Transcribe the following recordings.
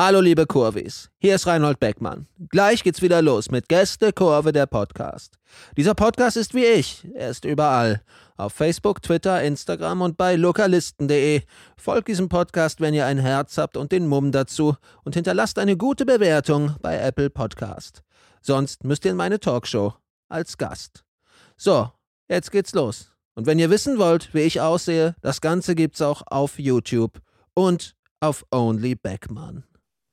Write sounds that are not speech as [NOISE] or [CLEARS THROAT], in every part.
Hallo liebe Kurvis, hier ist Reinhold Beckmann. Gleich geht's wieder los mit Gäste Kurve der Podcast. Dieser Podcast ist wie ich, er ist überall. Auf Facebook, Twitter, Instagram und bei lokalisten.de. Folgt diesem Podcast, wenn ihr ein Herz habt und den Mumm dazu und hinterlasst eine gute Bewertung bei Apple Podcast. Sonst müsst ihr in meine Talkshow als Gast. So, jetzt geht's los. Und wenn ihr wissen wollt, wie ich aussehe, das Ganze gibt's auch auf YouTube und auf Only Beckmann.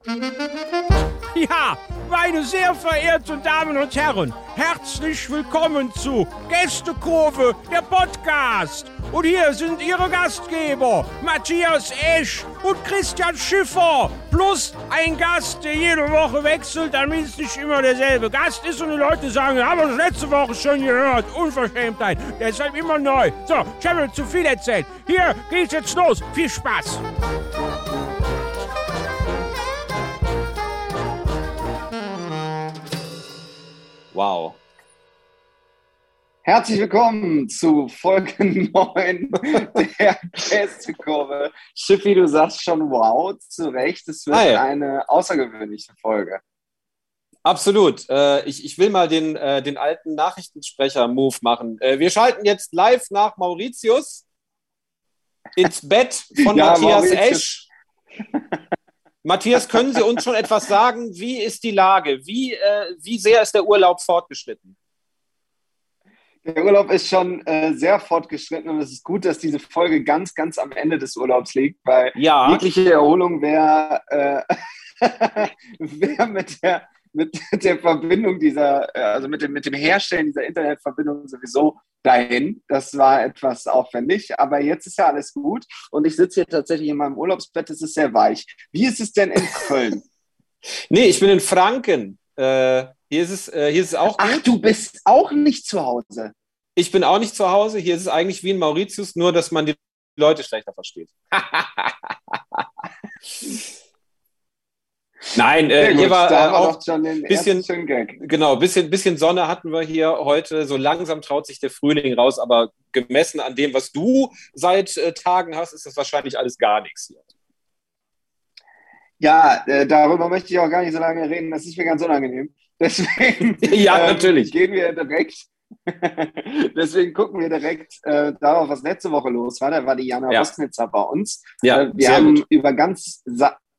Ja, meine sehr verehrten Damen und Herren, herzlich willkommen zu Gästekurve, der Podcast. Und hier sind Ihre Gastgeber, Matthias Esch und Christian Schiffer. Plus ein Gast, der jede Woche wechselt, damit es nicht immer derselbe Gast ist. Und die Leute sagen, haben wir das letzte Woche schon gehört. Unverschämtheit. Deshalb immer neu. So, ich habe zu viel erzählt. Hier geht's jetzt los. Viel Spaß. Wow. Herzlich willkommen zu Folge [LAUGHS] 9 der Gästekurve. Schiffi, du sagst schon wow, zu Recht. Es wird ja. eine außergewöhnliche Folge. Absolut. Äh, ich, ich will mal den, äh, den alten Nachrichtensprecher-Move machen. Äh, wir schalten jetzt live nach Mauritius ins Bett von Ja, Matthias Mauritius. Esch. [LAUGHS] Matthias, können Sie uns schon etwas sagen? Wie ist die Lage? Wie, äh, wie sehr ist der Urlaub fortgeschritten? Der Urlaub ist schon äh, sehr fortgeschritten und es ist gut, dass diese Folge ganz, ganz am Ende des Urlaubs liegt, weil Ja, jegliche Erholung wäre äh, [LAUGHS] wär mit, der, [LAUGHS] mit der Verbindung dieser, äh, also mit dem, mit dem Herstellen dieser Internetverbindung sowieso dahin. Das war etwas aufwendig, aber jetzt ist ja alles gut und ich sitze hier tatsächlich in meinem Urlaubsbett, es ist sehr weich. Wie ist es denn in Köln? [LAUGHS] nee, ich bin in Franken. Äh, hier, ist es, äh, hier ist es auch Ach, gut. du bist auch nicht zu Hause. Ich bin auch nicht zu Hause. Hier ist es eigentlich wie in Mauritius, nur dass man die Leute schlechter versteht. [LAUGHS] Nein, äh, gut, hier war äh, auch den bisschen- genau bisschen bisschen Sonne hatten wir hier heute. So langsam traut sich der Frühling raus, aber gemessen an dem, was du seit äh, Tagen hast, ist das wahrscheinlich alles gar nichts hier. Ja, äh, darüber möchte ich auch gar nicht so lange reden. Das ist mir ganz unangenehm. [LAUGHS] Deswegen Ja, ähm, natürlich. gehen wir direkt. [LAUGHS] Deswegen gucken wir direkt äh, darauf, was letzte Woche los war. Da war die Jana Ja. Rosnitzer bei uns. Ja, äh, wir haben gut. über ganz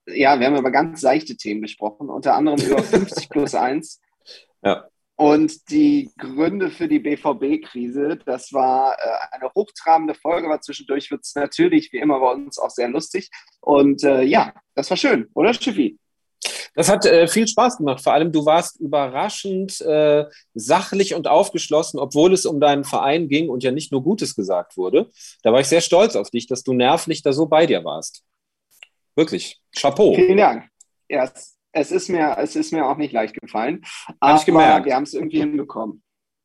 ja, wir haben über ganz seichte Themen gesprochen, unter anderem über [LAUGHS] 50 plus 1. Ja. Und die Gründe für die BVB-Krise, das war äh, eine hochtrabende Folge, aber zwischendurch wird es natürlich wie immer bei uns auch sehr lustig. Und äh, ja, das war schön, oder Schiffi? Das hat äh, viel Spaß gemacht. Vor allem, du warst überraschend äh, sachlich und aufgeschlossen, obwohl es um deinen Verein ging und ja nicht nur Gutes gesagt wurde. Da war ich sehr stolz auf dich, dass du nervlich da so bei dir warst. Wirklich. Chapeau. Vielen Dank. Ja, es, es, ist mir, es ist mir auch nicht leicht gefallen. Aber gemerkt. wir haben es irgendwie hinbekommen.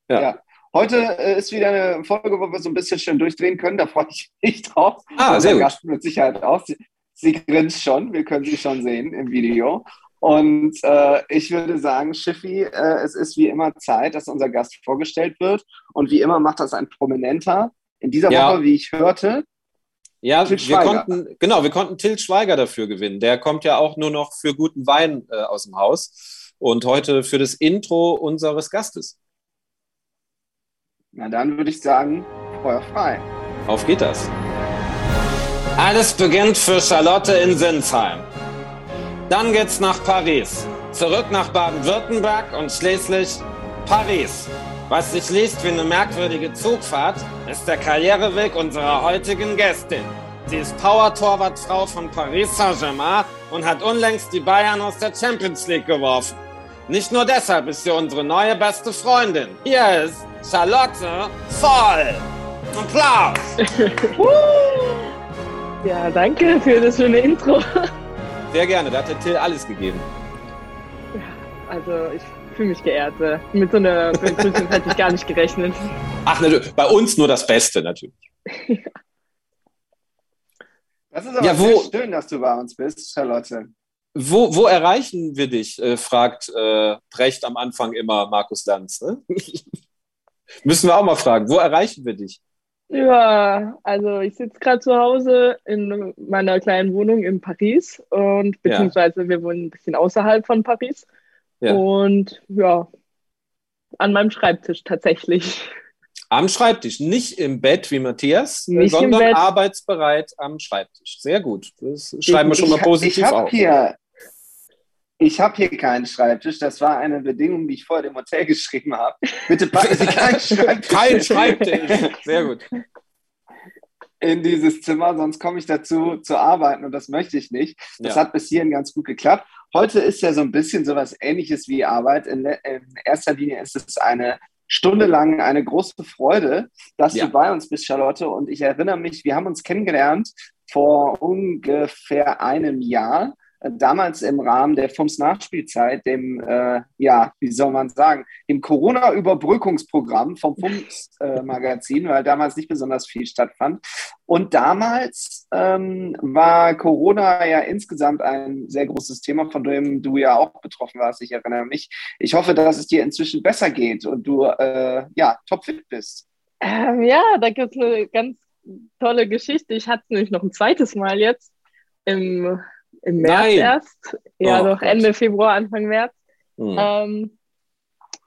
Ja. Heute äh, ist wieder eine Folge, wo wir so ein bisschen schön durchdrehen können. Da freue ich mich drauf. Ah, sehr gut. Gast mit Sicherheit auch. Sie, sie grinst schon. Wir können sie schon sehen im Video. Und äh, ich würde sagen, Schiffi, äh, es ist wie immer Zeit, dass unser Gast vorgestellt wird. Und wie immer macht das ein Prominenter. In dieser Ja. Woche, wie ich hörte, Ja, Til wir Schweiger. konnten, genau, wir konnten Til Schweiger dafür gewinnen. Der kommt ja auch nur noch für guten Wein äh, aus dem Haus. Und heute für das Intro unseres Gastes. na dann würde ich sagen, Feuer frei. Auf geht das. Alles beginnt für Charlotte in Sinsheim. Dann geht's nach Paris. Zurück nach Baden-Württemberg und schließlich Paris. Was sich liest wie eine merkwürdige Zugfahrt, ist der Karriereweg unserer heutigen Gästin. Sie ist Power-Torwartfrau von Paris Saint-Germain und hat unlängst die Bayern aus der Champions League geworfen. Nicht nur deshalb ist sie unsere neue beste Freundin. Hier ist Charlotte Voll. Applaus! [LAUGHS] Ja, danke für das schöne Intro. Sehr gerne, da hat der Till alles gegeben. Also ich fühle mich geehrt. äh, Mit so einer Begrüßung hätte ich gar nicht gerechnet. Ach, natürlich, bei uns nur das Beste natürlich. [LAUGHS] Das ist aber Ja, wo- sehr schön, dass du bei uns bist, Charlotte. Wo, wo erreichen wir dich? Äh, fragt äh, Brecht am Anfang immer Markus Lanz. Ne? [LAUGHS] Müssen wir auch mal fragen, wo erreichen wir dich? Ja, also ich sitze gerade zu Hause in meiner kleinen Wohnung in Paris und beziehungsweise wir wohnen ein bisschen außerhalb von Paris. Ja. Und ja, an meinem Schreibtisch tatsächlich. Am Schreibtisch, nicht im Bett wie Matthias, Nicht sondern arbeitsbereit am Schreibtisch. Sehr gut. Das schreiben wir schon mal ich, positiv ich hab auf. Hier, ich habe hier keinen Schreibtisch. Das war eine Bedingung, die ich vorher dem Hotel geschrieben habe. Bitte packen Sie keinen [LAUGHS] Schreibtisch. Kein Schreibtisch. Sehr gut. in dieses Zimmer, sonst komme ich dazu zu arbeiten und das möchte ich nicht. Das Ja. hat bis hierhin ganz gut geklappt. Heute ist ja so ein bisschen sowas ähnliches wie Arbeit. In, in erster Linie ist es eine Stunde lang eine große Freude, dass Ja. du bei uns bist, Charlotte. Und ich erinnere mich, wir haben uns kennengelernt vor ungefähr einem Jahr. Äh, Damals im Rahmen der FUMS Nachspielzeit, dem, äh, ja, wie soll man sagen, dem Corona-Überbrückungsprogramm vom [LAUGHS] FUMS-Magazin, weil damals nicht besonders viel stattfand. Und damals ähm, war Corona ja insgesamt ein sehr großes Thema, von dem du ja auch betroffen warst. Ich erinnere mich. Ich hoffe, dass es dir inzwischen besser geht und du äh, ja topfit bist. Ähm, ja, da gibt es eine ganz tolle Geschichte. Ich hatte es nämlich noch ein zweites Mal jetzt im, im März Nein. erst. Ja, Oh doch Gott. Ende Februar, Anfang März. Hm. Ähm,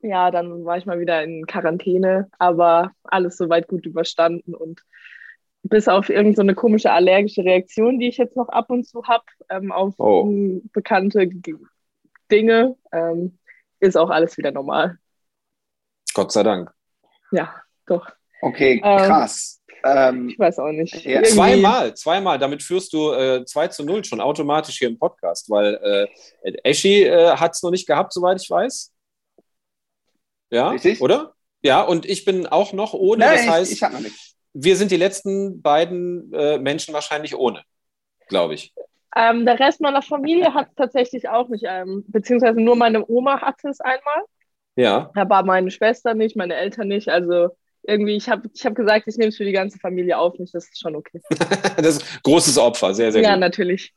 ja, dann war ich mal wieder in Quarantäne, aber alles soweit gut überstanden und bis auf irgendeine so eine komische allergische Reaktion, die ich jetzt noch ab und zu habe, ähm, auf Oh. bekannte Dinge, ähm, ist auch alles wieder normal. Gott sei Dank. Ja, doch. Okay, Ähm, krass. Ähm, Ich weiß auch nicht. Ja, Zweimal, zweimal. Damit führst du äh, 2 zu 0 schon automatisch hier im Podcast, weil äh, Eschi äh, hat es noch nicht gehabt, soweit ich weiß. Ja, Richtig. oder? Ja, und ich bin auch noch ohne. nein, das heißt, ich, ich habe noch nichts. wir sind die letzten beiden äh, Menschen wahrscheinlich ohne, glaube ich. Ähm, der Rest meiner Familie hat es tatsächlich auch nicht, ähm, beziehungsweise nur meine Oma hatte es einmal, Ja, aber meine Schwester nicht, meine Eltern nicht. Also irgendwie, ich habe ich hab gesagt, ich nehme es für die ganze Familie auf mich, das ist schon okay. [LAUGHS] das ist großes Opfer, sehr, sehr ja, gut. natürlich.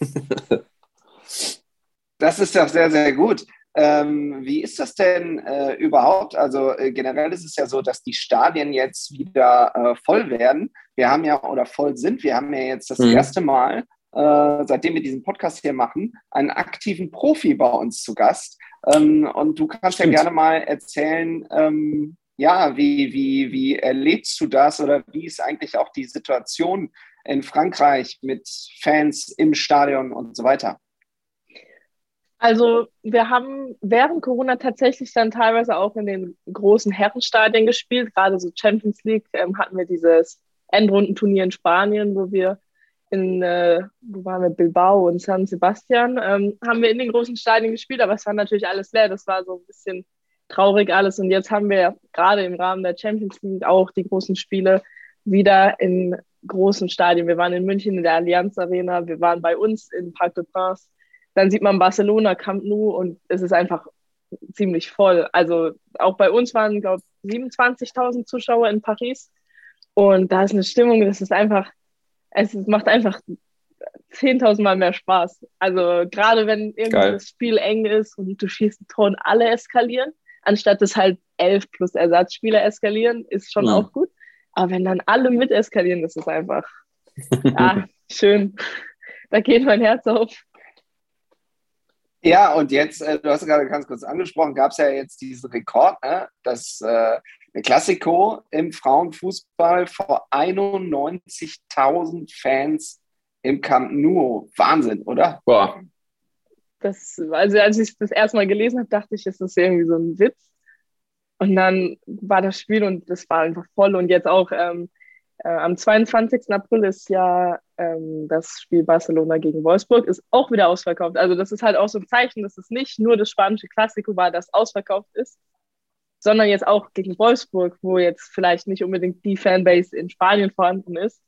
[LAUGHS] Das ist doch sehr, sehr gut. Ähm, wie ist das denn äh, überhaupt? Also äh, generell ist es ja so, dass die Stadien jetzt wieder äh, voll werden. Wir haben ja oder voll sind. Wir haben ja jetzt das Mhm. erste Mal, äh, seitdem wir diesen Podcast hier machen, einen aktiven Profi bei uns zu Gast. Ähm, und du kannst Stimmt. ja gerne mal erzählen, ähm, ja, wie, wie, wie erlebst du das oder wie ist eigentlich auch die Situation in Frankreich mit Fans im Stadion und so weiter? Also wir haben während Corona tatsächlich dann teilweise auch in den großen Herrenstadien gespielt. Gerade so Champions League ähm, hatten wir dieses Endrundenturnier in Spanien, wo wir in, äh, wo waren wir, Bilbao und San Sebastian, ähm, haben wir in den großen Stadien gespielt, aber es war natürlich alles leer. Das war so ein bisschen traurig alles. Und jetzt haben wir gerade im Rahmen der Champions League auch die großen Spiele wieder in großen Stadien. Wir waren in München in der Allianz Arena, wir waren bei uns in Parc de Prince. Dann sieht man Barcelona, Camp Nou und es ist einfach ziemlich voll. Also auch bei uns waren, glaube ich, 27.000 Zuschauer in Paris. Und da ist eine Stimmung, das ist einfach, es macht einfach 10.000 Mal mehr Spaß. Also gerade wenn irgendwie Geil. das Spiel eng ist und du schießt ein Tor und alle eskalieren, anstatt dass halt elf plus Ersatzspieler eskalieren, ist schon Mhm. auch gut. Aber wenn dann alle mit eskalieren, das ist einfach, ja, [LAUGHS] schön. Da geht mein Herz auf. Ja, und jetzt, äh, du hast es gerade ganz kurz angesprochen, gab es ja jetzt diesen Rekord, ne, dass äh, der Klassiko im Frauenfußball vor 91.000 Fans im Camp Nou. Wahnsinn, oder? Boah. Das, also als ich das erste Mal gelesen habe, dachte ich, ist das irgendwie so ein Witz. Und dann war das Spiel und das war einfach voll. Und jetzt auch ähm, äh, am 22. April ist ja ähm, das Spiel Barcelona gegen Wolfsburg, ist auch wieder ausverkauft. Also das ist halt auch so ein Zeichen, dass es nicht nur das spanische Klassiko war, das ausverkauft ist, sondern jetzt auch gegen Wolfsburg, wo jetzt vielleicht nicht unbedingt die Fanbase in Spanien vorhanden ist.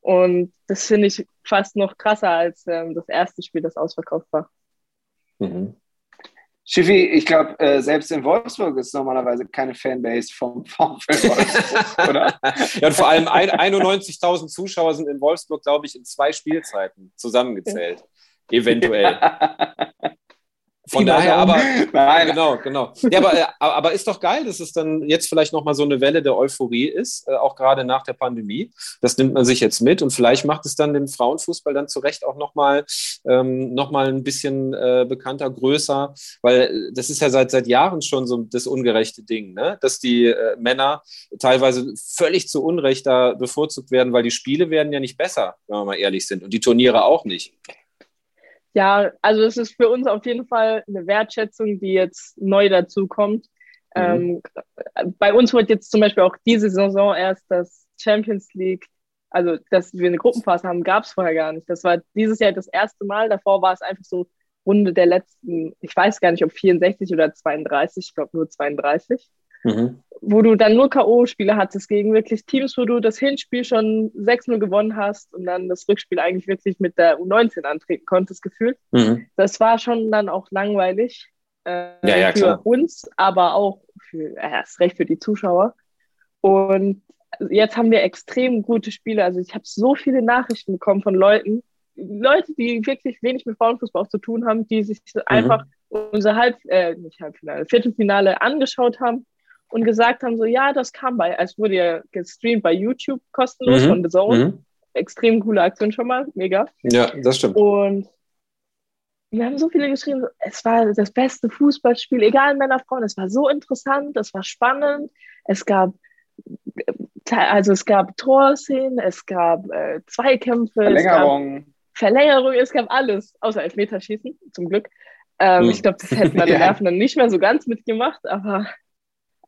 Und das finde ich fast noch krasser als ähm, das erste Spiel, das ausverkauft war. Mhm. Schiffi, ich glaube, äh, selbst in Wolfsburg ist normalerweise keine Fanbase vom VfL Wolfsburg, [LAUGHS] oder? Ja, und vor allem ein- 91.000 Zuschauer sind in Wolfsburg, glaube ich, in zwei Spielzeiten zusammengezählt. Eventuell. [LAUGHS] Von daher, aber [LAUGHS] Nein. genau, genau. Ja, aber, äh, aber ist doch geil, dass es dann jetzt vielleicht nochmal so eine Welle der Euphorie ist, äh, auch gerade nach der Pandemie. Das nimmt man sich jetzt mit und vielleicht macht es dann den Frauenfußball dann zu Recht auch nochmal ähm, noch ein bisschen äh, bekannter, größer, weil äh, das ist ja seit, seit Jahren schon so das ungerechte Ding, ne? dass die äh, Männer teilweise völlig zu Unrecht da bevorzugt werden, weil die Spiele werden ja nicht besser, wenn wir mal ehrlich sind und die Turniere auch nicht. Ja, also es ist für uns auf jeden Fall eine Wertschätzung, die jetzt neu dazukommt. Mhm. Ähm, bei uns wird jetzt zum Beispiel auch diese Saison erst das Champions League, also dass wir eine Gruppenphase haben, gab es vorher gar nicht. Das war dieses Jahr das erste Mal. Davor war es einfach so Runde der letzten, ich weiß gar nicht, ob 64 oder 32, ich glaube nur 32. Mhm. Wo du dann nur K.O.-Spiele hattest gegen wirklich Teams, wo du das Hinspiel schon 6-0 gewonnen hast und dann das Rückspiel eigentlich wirklich mit der U19 antreten konntest, gefühlt. Mhm. Das war schon dann auch langweilig äh, ja, ja, für klar. uns, aber auch für, erst recht für die Zuschauer. Und jetzt haben wir extrem gute Spiele. Also ich habe so viele Nachrichten bekommen von Leuten, Leute, die wirklich wenig mit Frauenfußball zu tun haben, die sich mhm. einfach unser Halb, äh, nicht Halbfinale, Viertelfinale angeschaut haben und gesagt haben, so ja, das kam bei, es wurde ja gestreamt bei YouTube kostenlos mhm. von The Zone. Mhm. Extrem coole Aktion schon mal, mega. Ja, das stimmt. Und wir haben so viele geschrieben, es war das beste Fußballspiel, egal Männer, Frauen, es war so interessant, es war spannend, es gab also es gab Torszenen, es gab äh, Zweikämpfe, Verlängerung. Es gab Verlängerung, es gab alles, außer Elfmeterschießen, zum Glück. Ähm, hm. Ich glaube, das hätten meine [LAUGHS] ja. Nerven dann nicht mehr so ganz mitgemacht, aber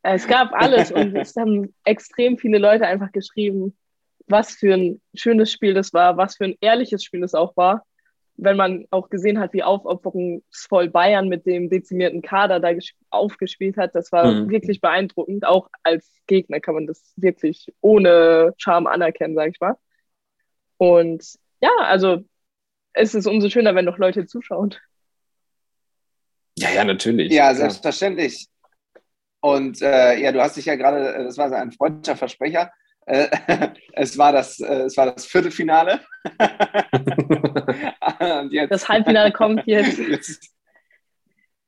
es gab alles und [LAUGHS] es haben extrem viele Leute einfach geschrieben, was für ein schönes Spiel das war, was für ein ehrliches Spiel das auch war. Wenn man auch gesehen hat, wie aufopferungsvoll Bayern mit dem dezimierten Kader da aufgespielt hat, das war mhm. wirklich beeindruckend. Auch als Gegner kann man das wirklich ohne Charme anerkennen, sag ich mal. Und ja, also es ist umso schöner, wenn noch Leute zuschauen. Ja, ja, natürlich. Ja, selbstverständlich. Und äh, ja, du hast dich ja gerade, äh, das war ein freundlicher Versprecher. Äh, [LAUGHS] es, war das, äh, es war das Viertelfinale. [LAUGHS] jetzt, das Halbfinale kommt [LAUGHS] jetzt. jetzt.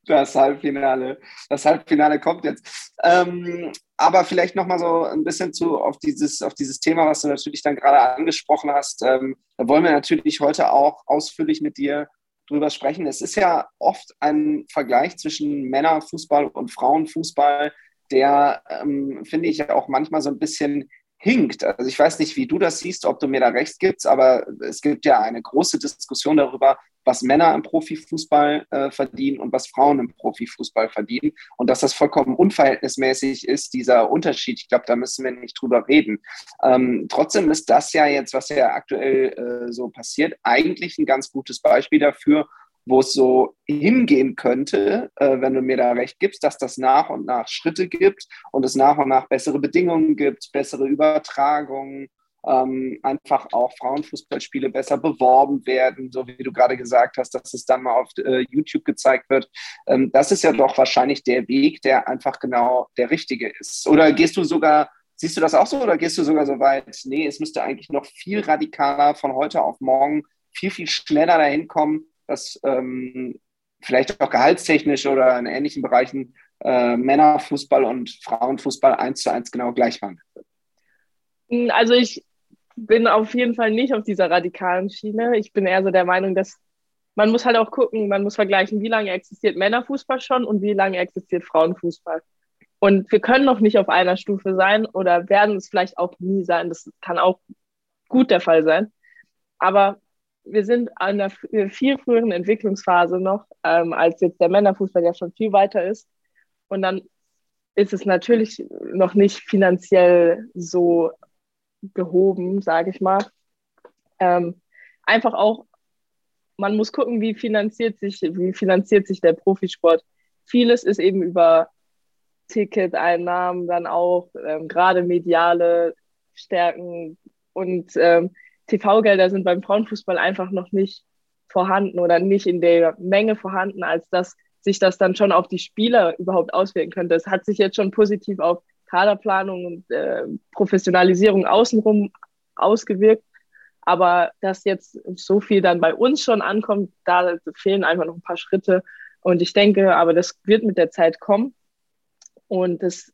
Das Halbfinale, das Halbfinale kommt jetzt. Ähm, aber vielleicht noch mal so ein bisschen zu auf dieses, auf dieses Thema, was du natürlich dann gerade angesprochen hast. Ähm, da wollen wir natürlich heute auch ausführlich mit dir drüber sprechen. Es ist ja oft ein Vergleich zwischen Männerfußball und Frauenfußball, der, ähm, finde ich, auch manchmal so ein bisschen hinkt. Also ich weiß nicht, wie du das siehst, ob du mir da recht gibst, aber es gibt ja eine große Diskussion darüber, was Männer im Profifußball äh, verdienen und was Frauen im Profifußball verdienen. Und dass das vollkommen unverhältnismäßig ist, dieser Unterschied. Ich glaube, da müssen wir nicht drüber reden. Ähm, trotzdem ist das ja jetzt, was ja aktuell äh, so passiert, eigentlich ein ganz gutes Beispiel dafür, wo es so hingehen könnte, äh, wenn du mir da recht gibst, dass das nach und nach Schritte gibt und es nach und nach bessere Bedingungen gibt, bessere Übertragungen, ähm, einfach auch Frauenfußballspiele besser beworben werden, so wie du gerade gesagt hast, dass es dann mal auf äh, YouTube gezeigt wird. Ähm, das ist ja doch wahrscheinlich der Weg, der einfach genau der richtige ist. Oder gehst du sogar, siehst du das auch so oder gehst du sogar so weit, nee, es müsste eigentlich noch viel radikaler von heute auf morgen viel, viel schneller dahin kommen, dass ähm, vielleicht auch gehaltstechnisch oder in ähnlichen Bereichen äh, Männerfußball und Frauenfußball eins zu eins genau gleich waren? Also ich bin auf jeden Fall nicht auf dieser radikalen Schiene. Ich bin eher so der Meinung, dass man muss halt auch gucken, man muss vergleichen, wie lange existiert Männerfußball schon und wie lange existiert Frauenfußball. Und wir können noch nicht auf einer Stufe sein oder werden es vielleicht auch nie sein. Das kann auch gut der Fall sein. Aber wir sind an einer viel früheren Entwicklungsphase noch, ähm, als jetzt der Männerfußball ja schon viel weiter ist. Und dann ist es natürlich noch nicht finanziell so gehoben, sage ich mal. Ähm, einfach auch, man muss gucken, wie finanziert sich, wie finanziert sich der Profisport. Vieles ist eben über Ticketeinnahmen dann auch, ähm, gerade mediale Stärken und ähm, TV-Gelder sind beim Frauenfußball einfach noch nicht vorhanden oder nicht in der Menge vorhanden, als dass sich das dann schon auf die Spieler überhaupt auswirken könnte. Es hat sich jetzt schon positiv auf Kaderplanung und äh, Professionalisierung außenrum ausgewirkt. Aber dass jetzt so viel dann bei uns schon ankommt, da fehlen einfach noch ein paar Schritte. Und ich denke, aber das wird mit der Zeit kommen. Und das,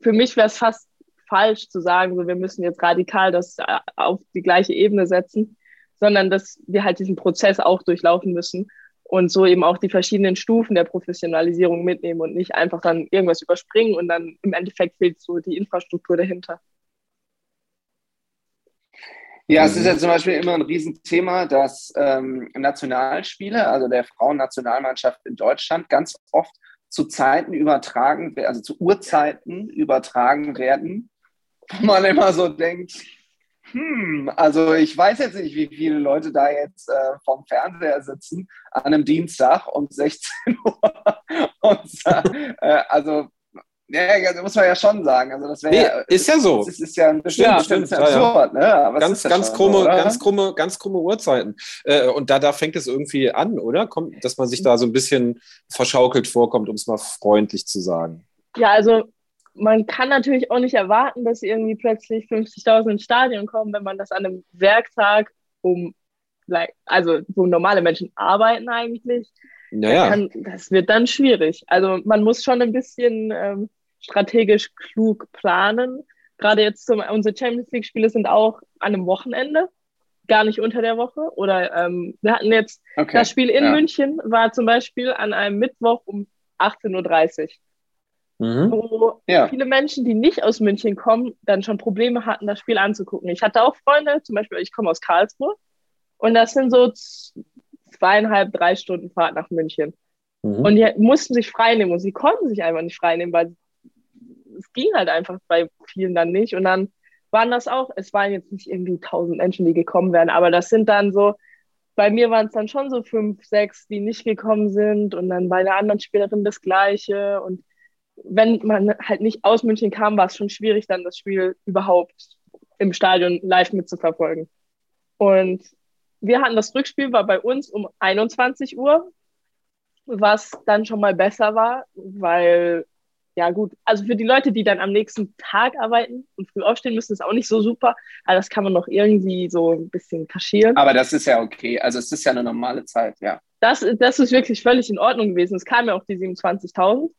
für mich wäre es fast falsch zu sagen, so wir müssen jetzt radikal das äh, auf die gleiche Ebene setzen, sondern dass wir halt diesen Prozess auch durchlaufen müssen und so eben auch die verschiedenen Stufen der Professionalisierung mitnehmen und nicht einfach dann irgendwas überspringen und dann im Endeffekt fehlt so die Infrastruktur dahinter. Ja, es ist ja zum Beispiel immer ein Riesenthema, dass ähm, Nationalspiele, also der Frauennationalmannschaft in Deutschland, ganz oft zu Zeiten übertragen, also zu Uhrzeiten übertragen werden, man immer so denkt, hm, also ich weiß jetzt nicht, wie viele Leute da jetzt äh, vom Fernseher sitzen an einem Dienstag um 16 [LAUGHS] Uhr. Und, äh, also ja, das muss man ja schon sagen. Also das nee, ja, ist ja so. Das ist ja ein bestimmt, stimmt, stimmt, absurd, ne? Ganz, ganz, schon, krumme, ganz, krumme, ganz krumme Uhrzeiten. Äh, und da, da fängt es irgendwie an, oder? Kommt, dass man sich da so ein bisschen verschaukelt vorkommt, um es mal freundlich zu sagen. Ja, also man kann natürlich auch nicht erwarten, dass irgendwie plötzlich 50.000 ins Stadion kommen, wenn man das an einem Werktag um, also wo normale Menschen arbeiten eigentlich. Naja. Kann, das wird dann schwierig. Also man muss schon ein bisschen ähm, strategisch klug planen. Gerade jetzt zum, unsere Champions League-Spiele sind auch an einem Wochenende, gar nicht unter der Woche. Oder ähm, wir hatten jetzt okay. das Spiel in ja. München, war zum Beispiel an einem Mittwoch um 18.30 Uhr. Mhm. Wo ja. viele Menschen, die nicht aus München kommen, dann schon Probleme hatten, das Spiel anzugucken. Ich hatte auch Freunde, zum Beispiel, ich komme aus Karlsruhe. Und das sind so zweieinhalb, drei Stunden Fahrt nach München. Mhm. Und die mussten sich freinehmen und sie konnten sich einfach nicht freinehmen, weil es ging halt einfach bei vielen dann nicht. Und dann waren das auch, es waren jetzt nicht irgendwie tausend Menschen, die gekommen wären, aber das sind dann so, bei mir waren es dann schon so fünf, sechs, die nicht gekommen sind und dann bei der anderen Spielerin das Gleiche. Und wenn man halt nicht aus München kam, war es schon schwierig, dann das Spiel überhaupt im Stadion live mitzuverfolgen. Und wir hatten das Rückspiel, war bei uns um 21 Uhr, was dann schon mal besser war, weil, ja gut, also für die Leute, die dann am nächsten Tag arbeiten und früh aufstehen müssen, ist auch nicht so super, aber das kann man noch irgendwie so ein bisschen kaschieren. Aber das ist ja okay, also es ist ja eine normale Zeit, ja. Das, das ist wirklich völlig in Ordnung gewesen. Es kamen ja auch die 27.000.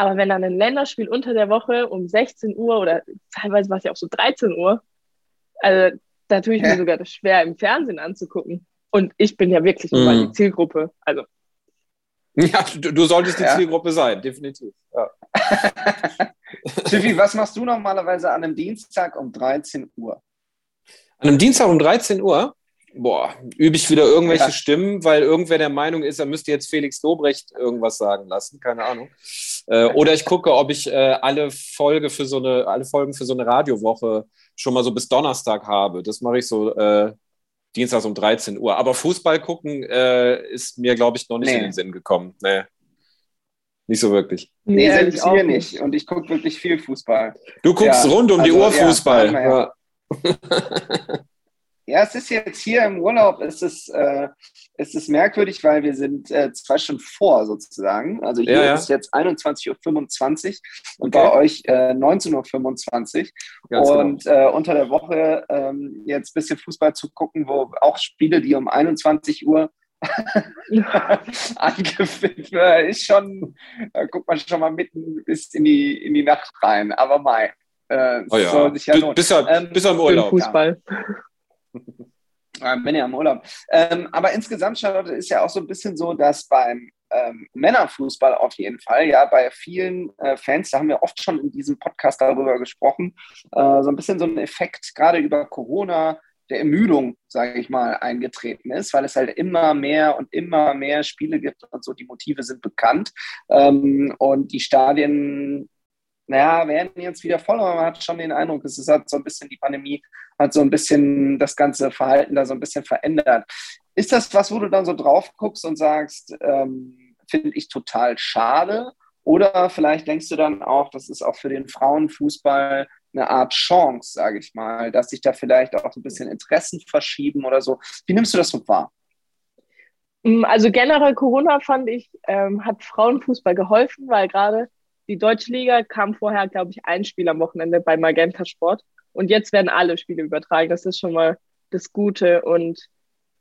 Aber wenn dann ein Länderspiel unter der Woche um 16 Uhr oder teilweise war es ja auch so 13 Uhr, also da tue ich mir sogar das schwer, im Fernsehen anzugucken. Und ich bin ja wirklich mal die mhm. Zielgruppe. Also. Ja, du, du solltest die ja. Zielgruppe sein, definitiv. Ja. [LAUGHS] Schiffi, was machst du normalerweise an einem Dienstag um 13 Uhr? An einem Dienstag um 13 Uhr? Boah, übe ich wieder irgendwelche ja. Stimmen, weil irgendwer der Meinung ist, er müsste jetzt Felix Lobrecht irgendwas sagen lassen, keine Ahnung. Äh, oder ich gucke, ob ich äh, alle Folge für so eine, alle Folgen für so eine Radiowoche schon mal so bis Donnerstag habe. Das mache ich so äh, Dienstags um 13 Uhr. Aber Fußball gucken äh, ist mir, glaube ich, noch nicht nee. in den Sinn gekommen. Nee. Nicht so wirklich. Nee, selbst hier nicht. Und ich gucke wirklich viel Fußball. Du guckst ja, rund um also, die Uhr Fußball. [LAUGHS] Ja, es ist jetzt hier im Urlaub, ist es, äh, ist es merkwürdig, weil wir sind äh, zwei Stunden vor sozusagen. Also hier ja, ja. ist jetzt 21.25 Uhr und okay. bei euch äh, 19.25 Uhr. und genau. äh, unter der Woche ähm, jetzt ein bisschen Fußball zu gucken, wo auch Spiele, die um 21 Uhr [LAUGHS] angefilmt werden, ist schon, da guckt man schon mal mitten bis in die, in die Nacht rein. Aber mal. Äh, oh ja. Soll sich ja lohnen. Bis, ähm, bis am Urlaub. Fußball. Ja. Bin ja im Urlaub. Ähm, aber insgesamt, Charlotte, ist ja auch so ein bisschen so, dass beim ähm, Männerfußball auf jeden Fall, ja, bei vielen äh, Fans, da haben wir oft schon in diesem Podcast darüber gesprochen, äh, so ein bisschen so ein Effekt, gerade über Corona, der Ermüdung, sage ich mal, eingetreten ist, weil es halt immer mehr und immer mehr Spiele gibt und so, die Motive sind bekannt. Ähm, und die Stadien naja, werden jetzt wieder voll, aber man hat schon den Eindruck, es ist halt so ein bisschen die Pandemie, hat so ein bisschen das ganze Verhalten da so ein bisschen verändert. Ist das was, wo du dann so drauf guckst und sagst, ähm, finde ich total schade? Oder vielleicht denkst du dann auch, das ist auch für den Frauenfußball eine Art Chance, sage ich mal, dass sich da vielleicht auch ein bisschen Interessen verschieben oder so. Wie nimmst du das so wahr? Mm, also generell Corona fand ich, ähm, hat Frauenfußball geholfen, weil gerade die Deutsche Liga kam vorher, glaube ich, ein Spiel am Wochenende bei Magenta Sport. Und jetzt werden alle Spiele übertragen. Das ist schon mal das Gute. Und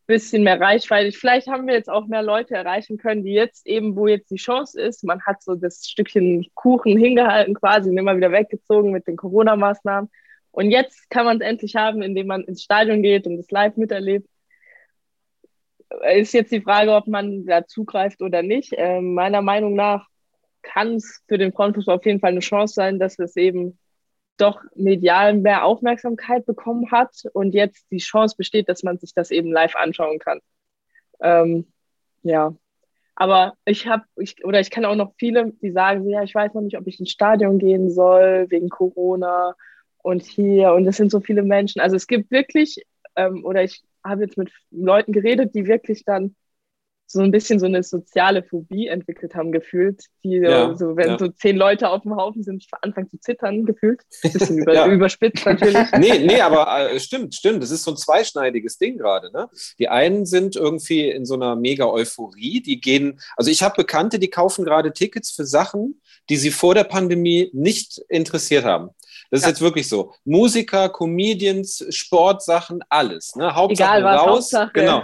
bisschen mehr Reichweite. Vielleicht haben wir jetzt auch mehr Leute erreichen können, die jetzt eben, wo jetzt die Chance ist, man hat so das Stückchen Kuchen hingehalten quasi und immer wieder weggezogen mit den Corona-Maßnahmen. Und jetzt kann man es endlich haben, indem man ins Stadion geht und es live miterlebt. Ist jetzt die Frage, ob man da zugreift oder nicht. Äh, meiner Meinung nach kann es für den Frauenfußball auf jeden Fall eine Chance sein, dass es eben doch medial mehr Aufmerksamkeit bekommen hat und jetzt die Chance besteht, dass man sich das eben live anschauen kann. Ähm, ja, aber ich habe, ich, oder ich kenne auch noch viele, die sagen, ja, ich weiß noch nicht, ob ich ins Stadion gehen soll wegen Corona und hier und es sind so viele Menschen. Also es gibt wirklich, ähm, oder ich habe jetzt mit Leuten geredet, die wirklich dann so ein bisschen so eine soziale Phobie entwickelt haben, gefühlt. Die ja, so, wenn ja. so zehn Leute auf dem Haufen sind, anfangen zu zittern, gefühlt. Bisschen [LAUGHS] über, ja. überspitzt natürlich. [LAUGHS] Nee, nee, aber äh, stimmt, stimmt. Das ist so ein zweischneidiges Ding gerade. Ne? Die einen sind irgendwie in so einer mega Euphorie, die gehen, also ich habe Bekannte, die kaufen gerade Tickets für Sachen, die sie vor der Pandemie nicht interessiert haben. Das ist jetzt wirklich so. Musiker, Comedians, Sportsachen, alles. Ne? Hauptsache Egal, was, raus. Hauptsache. Genau.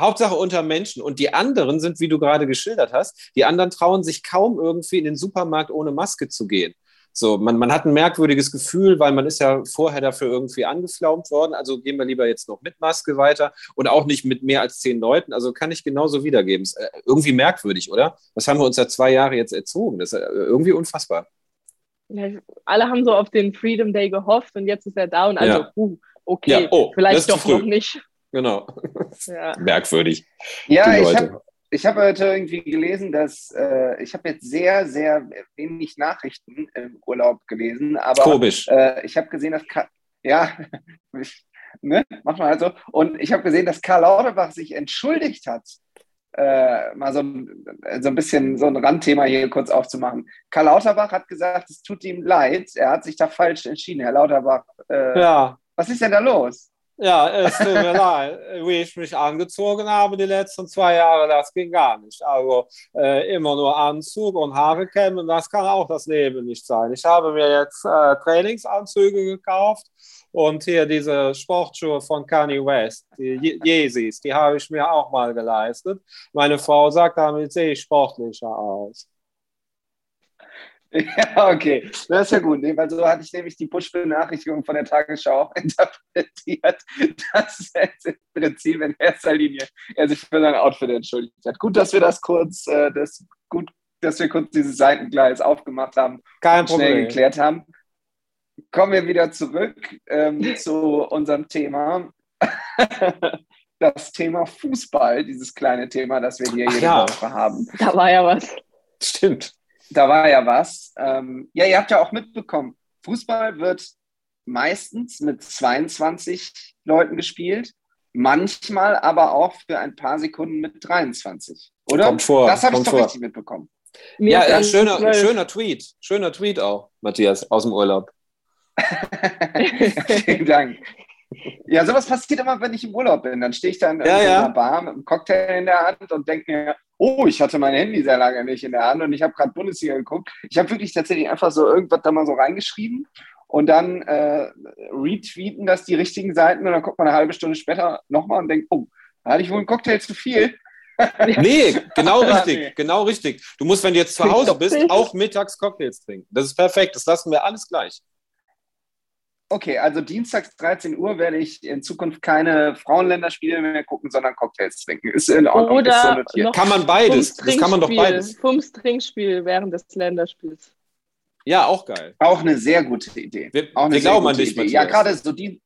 Hauptsache unter Menschen. Und die anderen sind, wie du gerade geschildert hast, die anderen trauen sich kaum irgendwie in den Supermarkt ohne Maske zu gehen. So, man, man hat ein merkwürdiges Gefühl, weil man ist ja vorher dafür irgendwie angeflaumt worden. Also gehen wir lieber jetzt noch mit Maske weiter und auch nicht mit mehr als zehn Leuten. Also kann ich genauso wiedergeben. Ist äh, irgendwie merkwürdig, oder? Was haben wir uns ja zwei Jahre jetzt erzogen? Das ist äh, irgendwie unfassbar. Ja, alle haben so auf den Freedom Day gehofft und jetzt ist er da und also, ja. uh, okay, ja, oh, vielleicht doch noch nicht. Genau. Ja. [LAUGHS] Merkwürdig. Ja, ich habe ich hab heute irgendwie gelesen, dass äh, ich habe jetzt sehr, sehr wenig Nachrichten im Urlaub gelesen, aber Komisch. Äh, ich habe gesehen, dass Ka ja, [LAUGHS] ne, mach mal also. Und ich habe gesehen, dass Karl Lauterbach sich entschuldigt hat. Äh, mal so, so ein bisschen so ein Randthema hier kurz aufzumachen. Karl Lauterbach hat gesagt, es tut ihm leid, er hat sich da falsch entschieden. Herr Lauterbach, äh, ja. was ist denn da los? Ja, es tut mir leid, wie ich mich angezogen habe die letzten zwei Jahre, das ging gar nicht. Also äh, immer nur Anzug und Haare kämmen, das kann auch das Leben nicht sein. Ich habe mir jetzt äh, Trainingsanzüge gekauft und hier diese Sportschuhe von Kanye West, die Yeezys, die habe ich mir auch mal geleistet. Meine Frau sagt, damit sehe ich sportlicher aus. [LAUGHS] Ja, okay. Das ist ja gut, weil so hatte ich nämlich die Push-Benachrichtigung von der Tagesschau auch [LAUGHS] interpretiert, dass er im Prinzip in erster Linie er sich für sein Outfit entschuldigt hat. Gut, dass wir das kurz, äh, das, gut, dass wir kurz dieses Seitengleis aufgemacht haben Kein und schnell geklärt haben. Kommen wir wieder zurück ähm, zu unserem Thema. [LAUGHS] das Thema Fußball, dieses kleine Thema, das wir hier jede ja. Woche haben. Da war ja was. Stimmt da war ja was. Ähm, ja, ihr habt ja auch mitbekommen, Fußball wird meistens mit 22 Leuten gespielt, manchmal aber auch für ein paar Sekunden mit 23, oder? Kommt vor. Das habe ich doch vor. richtig mitbekommen. ja, ja schöner, schöner Tweet. Schöner Tweet auch, Matthias, aus dem Urlaub. [LAUGHS] Vielen Dank. Ja, sowas passiert immer, wenn ich im Urlaub bin. Dann stehe ich dann ja, in ja. einer Bar mit einem Cocktail in der Hand und denke mir, oh, ich hatte mein Handy sehr lange nicht in der Hand und ich habe gerade Bundesliga geguckt. Ich habe wirklich tatsächlich einfach so irgendwas da mal so reingeschrieben und dann äh, retweeten das die richtigen Seiten und dann guckt man eine halbe Stunde später nochmal und denkt, oh, da hatte ich wohl einen Cocktail zu viel. [LAUGHS] nee, genau richtig, nee. genau richtig. Du musst, wenn du jetzt zu Hause bist, auch mittags Cocktails trinken. Das ist perfekt, das lassen wir alles gleich. Okay, also dienstags 13 Uhr werde ich in Zukunft keine Frauenländerspiele mehr gucken, sondern Cocktails trinken. Ist in Ordnung. Oder so kann man beides. Das kann man doch beides. Fums Trinkspiel während des Länderspiels. Ja, auch geil. Auch eine sehr gute Idee. Wir, auch eine wir glauben an dich, Idee. Ja, gerade so die.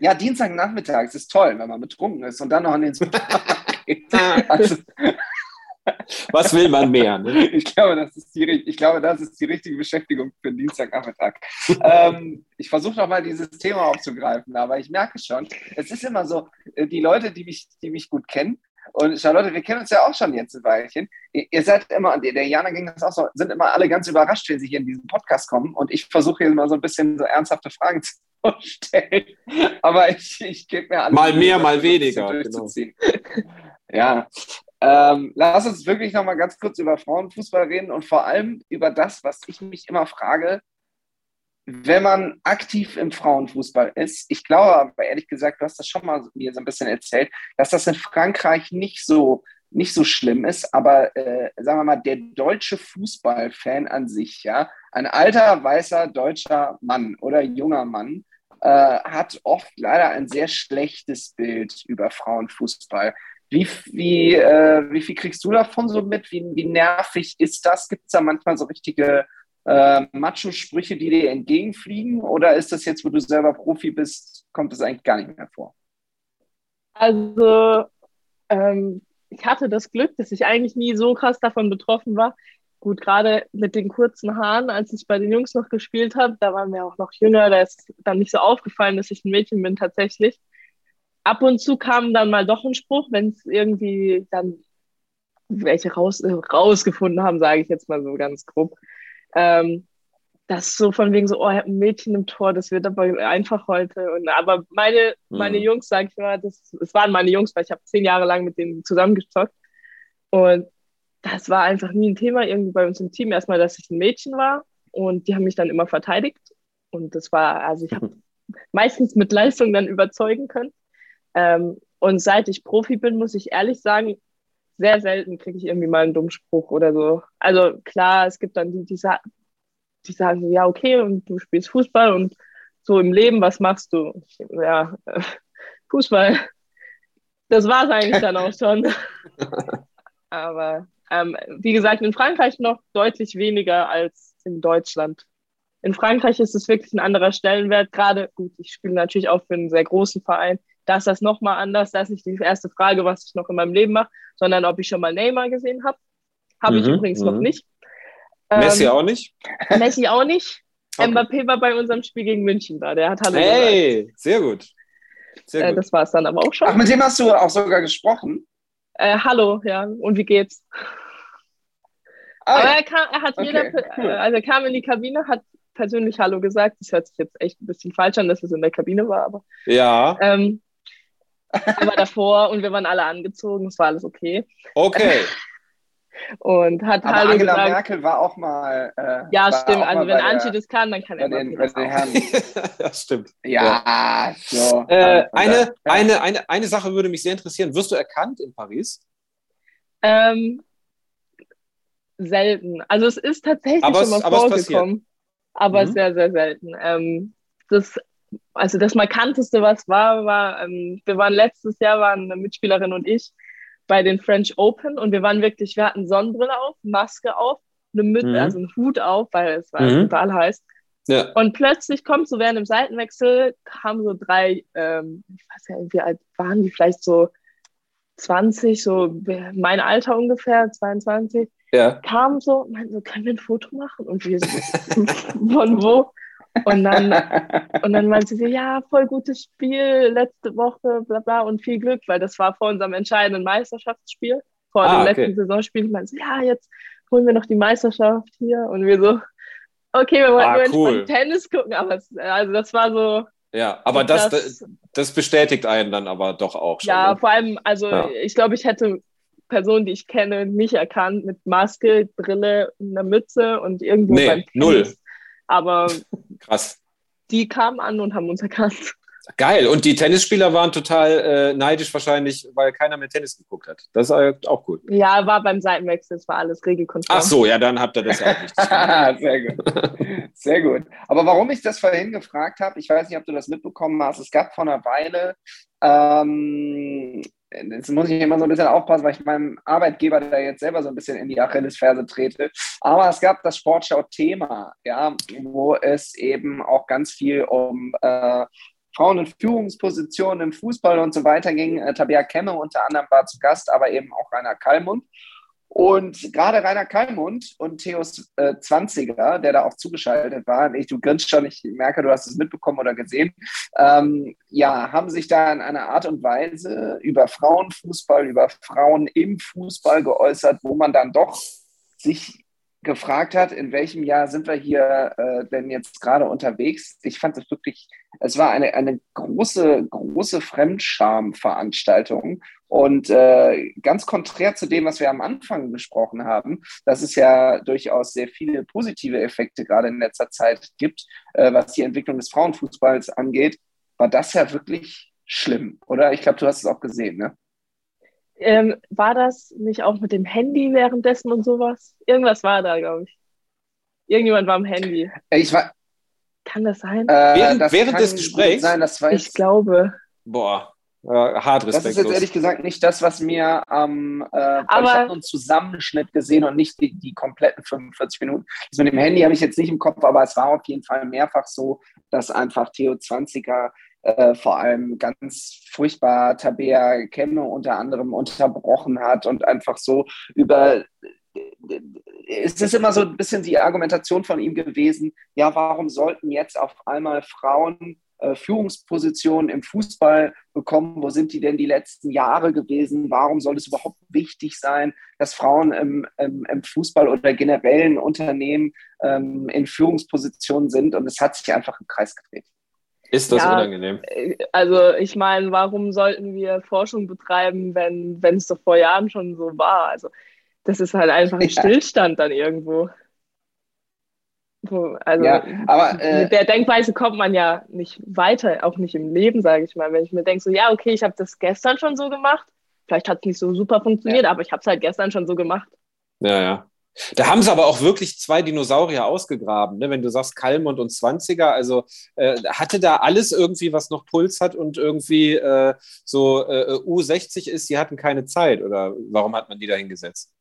Ja, Dienstagnachmittags ist toll, wenn man betrunken ist und dann noch an den. [LAUGHS] Also, was will man mehr? Ne? [LAUGHS] Ich, glaube, das ist die, ich glaube, das ist die richtige Beschäftigung für den Dienstagnachmittag. ähm, ich versuche noch mal dieses Thema aufzugreifen, aber ich merke schon, es ist immer so, äh, die Leute, die mich, die mich gut kennen, und Charlotte, wir kennen uns ja auch schon jetzt ein Weilchen. Ihr seid immer, der Jana ging das auch so, sind immer alle ganz überrascht, wenn sie hier in diesen Podcast kommen. Und ich versuche hier mal so ein bisschen so ernsthafte Fragen zu [LAUGHS] stellen. Aber ich, ich gebe mir alles. Mal mehr, mal weniger. Genau. [LAUGHS] Ja, ähm, lass uns wirklich noch mal ganz kurz über Frauenfußball reden und vor allem über das, was ich mich immer frage. wenn man aktiv im Frauenfußball ist, ich glaube aber ehrlich gesagt, du hast das schon mal mir so ein bisschen erzählt, dass das in Frankreich nicht so nicht so schlimm ist, aber äh, sagen wir mal, der deutsche Fußballfan an sich, ja, ein alter weißer deutscher Mann oder junger Mann äh, hat oft leider ein sehr schlechtes Bild über Frauenfußball. Wie, wie, äh, wie viel kriegst du davon so mit? Wie, wie nervig ist das? Gibt es da manchmal so richtige äh, Macho-Sprüche, die dir entgegenfliegen? Oder ist das jetzt, wo du selber Profi bist, kommt das eigentlich gar nicht mehr vor? Also, ähm, ich hatte das Glück, dass ich eigentlich nie so krass davon betroffen war. Gut, gerade mit den kurzen Haaren, als ich bei den Jungs noch gespielt habe, da waren wir auch noch jünger, da ist dann nicht so aufgefallen, dass ich ein Mädchen bin tatsächlich. Ab und zu kam dann mal doch ein Spruch, wenn es irgendwie dann welche raus, rausgefunden haben, sage ich jetzt mal so ganz grob. Ähm, das so von wegen so, oh, ich habe ein Mädchen im Tor, das wird aber einfach heute. Und, aber meine, mhm. meine Jungs, sag ich mal, das, das waren meine Jungs, weil ich habe zehn Jahre lang mit denen zusammengezockt. Und das war einfach nie ein Thema irgendwie bei uns im Team. Erstmal, dass ich ein Mädchen war und die haben mich dann immer verteidigt. Und das war, also ich habe [LAUGHS] meistens mit Leistung dann überzeugen können. Ähm, und seit ich Profi bin, muss ich ehrlich sagen, sehr selten kriege ich irgendwie mal einen dummen Spruch oder so. Also klar, es gibt dann die, die, die sagen, ja, okay, und du spielst Fußball und so im Leben, was machst du? Ich, ja, äh, Fußball. Das war es eigentlich dann auch schon. [LAUGHS] Aber ähm, wie gesagt, in Frankreich noch deutlich weniger als in Deutschland. In Frankreich ist es wirklich ein anderer Stellenwert. Gerade, gut, ich spiele natürlich auch für einen sehr großen Verein. Da ist das nochmal anders. Da ist nicht die erste Frage, was ich noch in meinem Leben mache, sondern ob ich schon mal Neymar gesehen habe. Habe ich mhm, übrigens noch mhm. nicht. Messi ähm, auch nicht? [LAUGHS] Messi auch nicht. Okay. Mbappé war bei unserem Spiel gegen München da. Der hat Hallo Hey, gesagt. sehr gut. Sehr äh, gut. Das war es dann aber auch schon. Ach, mit dem hast du auch sogar gesprochen? Äh, hallo, ja. Und wie geht's? Ah, aber er, kam, er hat okay, jeder, cool. also er kam in die Kabine, hat persönlich Hallo gesagt. Das hört sich jetzt echt ein bisschen falsch an, dass es in der Kabine war, aber. Ja. Ähm, [LAUGHS] er war davor und wir waren alle angezogen, es war alles okay. Okay. [LAUGHS] und hat Aber Hallo Angela gesagt. Merkel war auch mal. Äh, ja, stimmt. Also, wenn Anchi das kann, dann kann er den, das auch. [LAUGHS] ja, stimmt. Ja, ja. so. Äh, eine, eine, eine, eine Sache würde mich sehr interessieren. Wirst du erkannt in Paris? Ähm, selten. Also, es ist tatsächlich aber schon mal es, vorgekommen. Aber mhm. sehr, sehr selten. Ähm, das also das markanteste, was war, war, ähm, wir waren letztes Jahr, waren eine Mitspielerin und ich bei den French Open und wir waren wirklich, wir hatten Sonnenbrille auf, Maske auf, eine Mütze, mhm. also einen Hut auf, weil es war mhm. total heiß. Ja. Und plötzlich kommt so während dem Seitenwechsel, kamen so drei, ähm, ich weiß ja, wie alt waren die, vielleicht so 20, so mein Alter ungefähr, 22, ja. kamen so, meinten so, können wir ein Foto machen? Und wir so, [LAUGHS] von wo? Und dann, [LAUGHS] und dann meinte sie, ja, voll gutes Spiel letzte Woche, bla bla und viel Glück, weil das war vor unserem entscheidenden Meisterschaftsspiel, vor ah, dem okay. letzten Saisonspiel. Ich meinte, ja, jetzt holen wir noch die Meisterschaft hier. Und wir so, okay, wir wollten ah, nur cool. Tennis gucken, aber es, also das war so. Ja, aber das, das, das bestätigt einen dann aber doch auch schon. Ja, ne? vor allem, also ja. ich glaube, ich hätte Personen, die ich kenne, nicht erkannt mit Maske, Brille, einer Mütze und irgendwo nee, beim Tennis. null. Aber [LAUGHS] krass. Die kamen an und haben uns erkannt. Geil. Und die Tennisspieler waren total äh, neidisch wahrscheinlich, weil keiner mehr Tennis geguckt hat. Das ist auch cool. Ja, war beim Seitenwechsel, es war alles regelkonform. Ach so, ja, dann habt ihr das auch nicht. [LAUGHS] Sehr gut. Sehr gut. Aber warum ich das vorhin gefragt habe, ich weiß nicht, ob du das mitbekommen hast, es gab vor einer Weile ähm, jetzt muss ich immer so ein bisschen aufpassen, weil ich meinem Arbeitgeber da jetzt selber so ein bisschen in die Achillesferse trete. Aber es gab das Sportschau-Thema, ja, wo es eben auch ganz viel um äh, Frauen in Führungspositionen im Fußball und so weiter ging. Äh, Tabea Kemme unter anderem war zu Gast, aber eben auch Rainer Kallmund. Und gerade Rainer Kallmund und Theos äh, 20er, der da auch zugeschaltet war, ich, du grinst schon, ich merke, du hast es mitbekommen oder gesehen, ähm, ja, haben sich da in einer Art und Weise über Frauenfußball, über Frauen im Fußball geäußert, wo man dann doch sich gefragt hat, in welchem Jahr sind wir hier äh, denn jetzt gerade unterwegs. Ich fand es wirklich, es war eine, eine große, große Fremdscham-Veranstaltung und äh, ganz konträr zu dem, was wir am Anfang besprochen haben, dass es ja durchaus sehr viele positive Effekte gerade in letzter Zeit gibt, äh, was die Entwicklung des Frauenfußballs angeht, war das ja wirklich schlimm, oder? Ich glaube, du hast es auch gesehen, ne? Ähm, war das nicht auch mit dem Handy währenddessen und sowas? Irgendwas war da, glaube ich. Irgendjemand war am Handy. Ich war. Kann das sein? Äh, während, das während des Gesprächs? Sein, das war ich glaube. Boah, hart respektlos. Das ist jetzt ehrlich gesagt nicht das, was mir am. Ähm, äh, Aber ich habe einen Zusammenschnitt gesehen und nicht die, die kompletten 45 Minuten. Das mit dem Handy habe ich jetzt nicht im Kopf, aber es war auf jeden Fall mehrfach so, dass einfach Theo 20er äh, vor allem ganz furchtbar Tabea Kemme unter anderem unterbrochen hat und einfach so über es ist immer so ein bisschen die Argumentation von ihm gewesen, ja, warum sollten jetzt auf einmal Frauen Führungspositionen im Fußball bekommen? Wo sind die denn die letzten Jahre gewesen? Warum soll es überhaupt wichtig sein, dass Frauen im, im, im Fußball oder generellen Unternehmen ähm, in Führungspositionen sind? Und es hat sich einfach im Kreis gedreht. Ist das ja, unangenehm? Äh, also ich meine, warum sollten wir Forschung betreiben, wenn es doch vor Jahren schon so war? Also das ist halt einfach ein [LAUGHS] Stillstand dann irgendwo. Also ja, aber, äh, mit der Denkweise kommt man ja nicht weiter, auch nicht im Leben, sage ich mal. Wenn ich mir denke, so ja, okay, ich habe das gestern schon so gemacht, vielleicht hat es nicht so super funktioniert, ja. aber ich habe es halt gestern schon so gemacht. Ja, ja. Da haben sie aber auch wirklich zwei Dinosaurier ausgegraben, ne? wenn du sagst Kalmund und Zwanziger. Also äh, hatte da alles irgendwie, was noch Puls hat und irgendwie äh, so äh, U60 ist, die hatten keine Zeit. Oder warum hat man die da hingesetzt?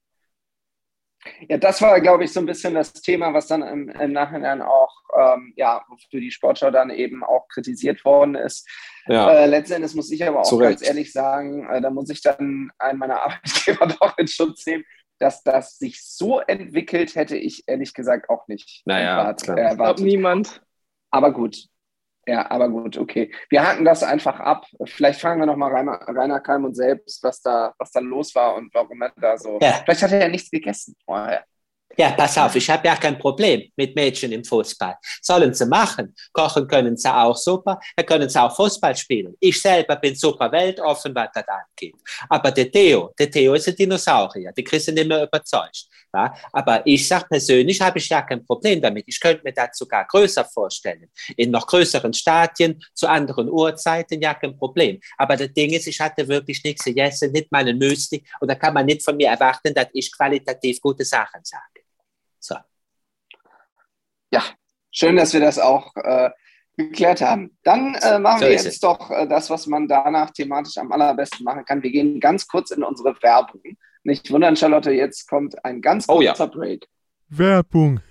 Ja, das war, glaube ich, so ein bisschen das Thema, was dann im, im Nachhinein auch, ähm, ja, für die Sportschau dann eben auch kritisiert worden ist. Ja. Äh, letztendlich muss ich aber auch Zurecht. ganz ehrlich sagen, äh, da muss ich dann einen meiner [LAUGHS] Arbeitgeber doch in Schutz nehmen, dass das sich so entwickelt, hätte ich ehrlich gesagt auch nicht naja, erwartet. Klar. Ich glaube niemand. Aber gut. Ja, aber gut, okay. Wir haken das einfach ab. Vielleicht fragen wir nochmal Rainer, Rainer Kalm und selbst, was da, was da los war und warum er da so. Ja. Vielleicht hat er ja nichts gegessen vorher. Ja, pass auf, ich habe ja kein Problem mit Mädchen im Fußball. Sollen sie machen. Kochen können sie auch super, dann können sie auch Fußball spielen. Ich selber bin super weltoffen, was das angeht. Aber der Theo, der Theo ist ein Dinosaurier, der kriegst du nicht mehr überzeugt. Ja? Aber ich sage persönlich, habe ich ja kein Problem damit. Ich könnte mir das sogar größer vorstellen. In noch größeren Stadien, zu anderen Uhrzeiten, ja kein Problem. Aber das Ding ist, ich hatte wirklich nichts gegessen, nicht meinen Müsli. Und da kann man nicht von mir erwarten, dass ich qualitativ gute Sachen sage. So. Ja, schön, dass wir das auch äh, geklärt haben. Dann äh, machen so wir jetzt es. doch äh, das, was man danach thematisch am allerbesten machen kann. Wir gehen ganz kurz in unsere Werbung. Nicht wundern, Charlotte, jetzt kommt ein ganz kurzer oh, ja. Break. Werbung.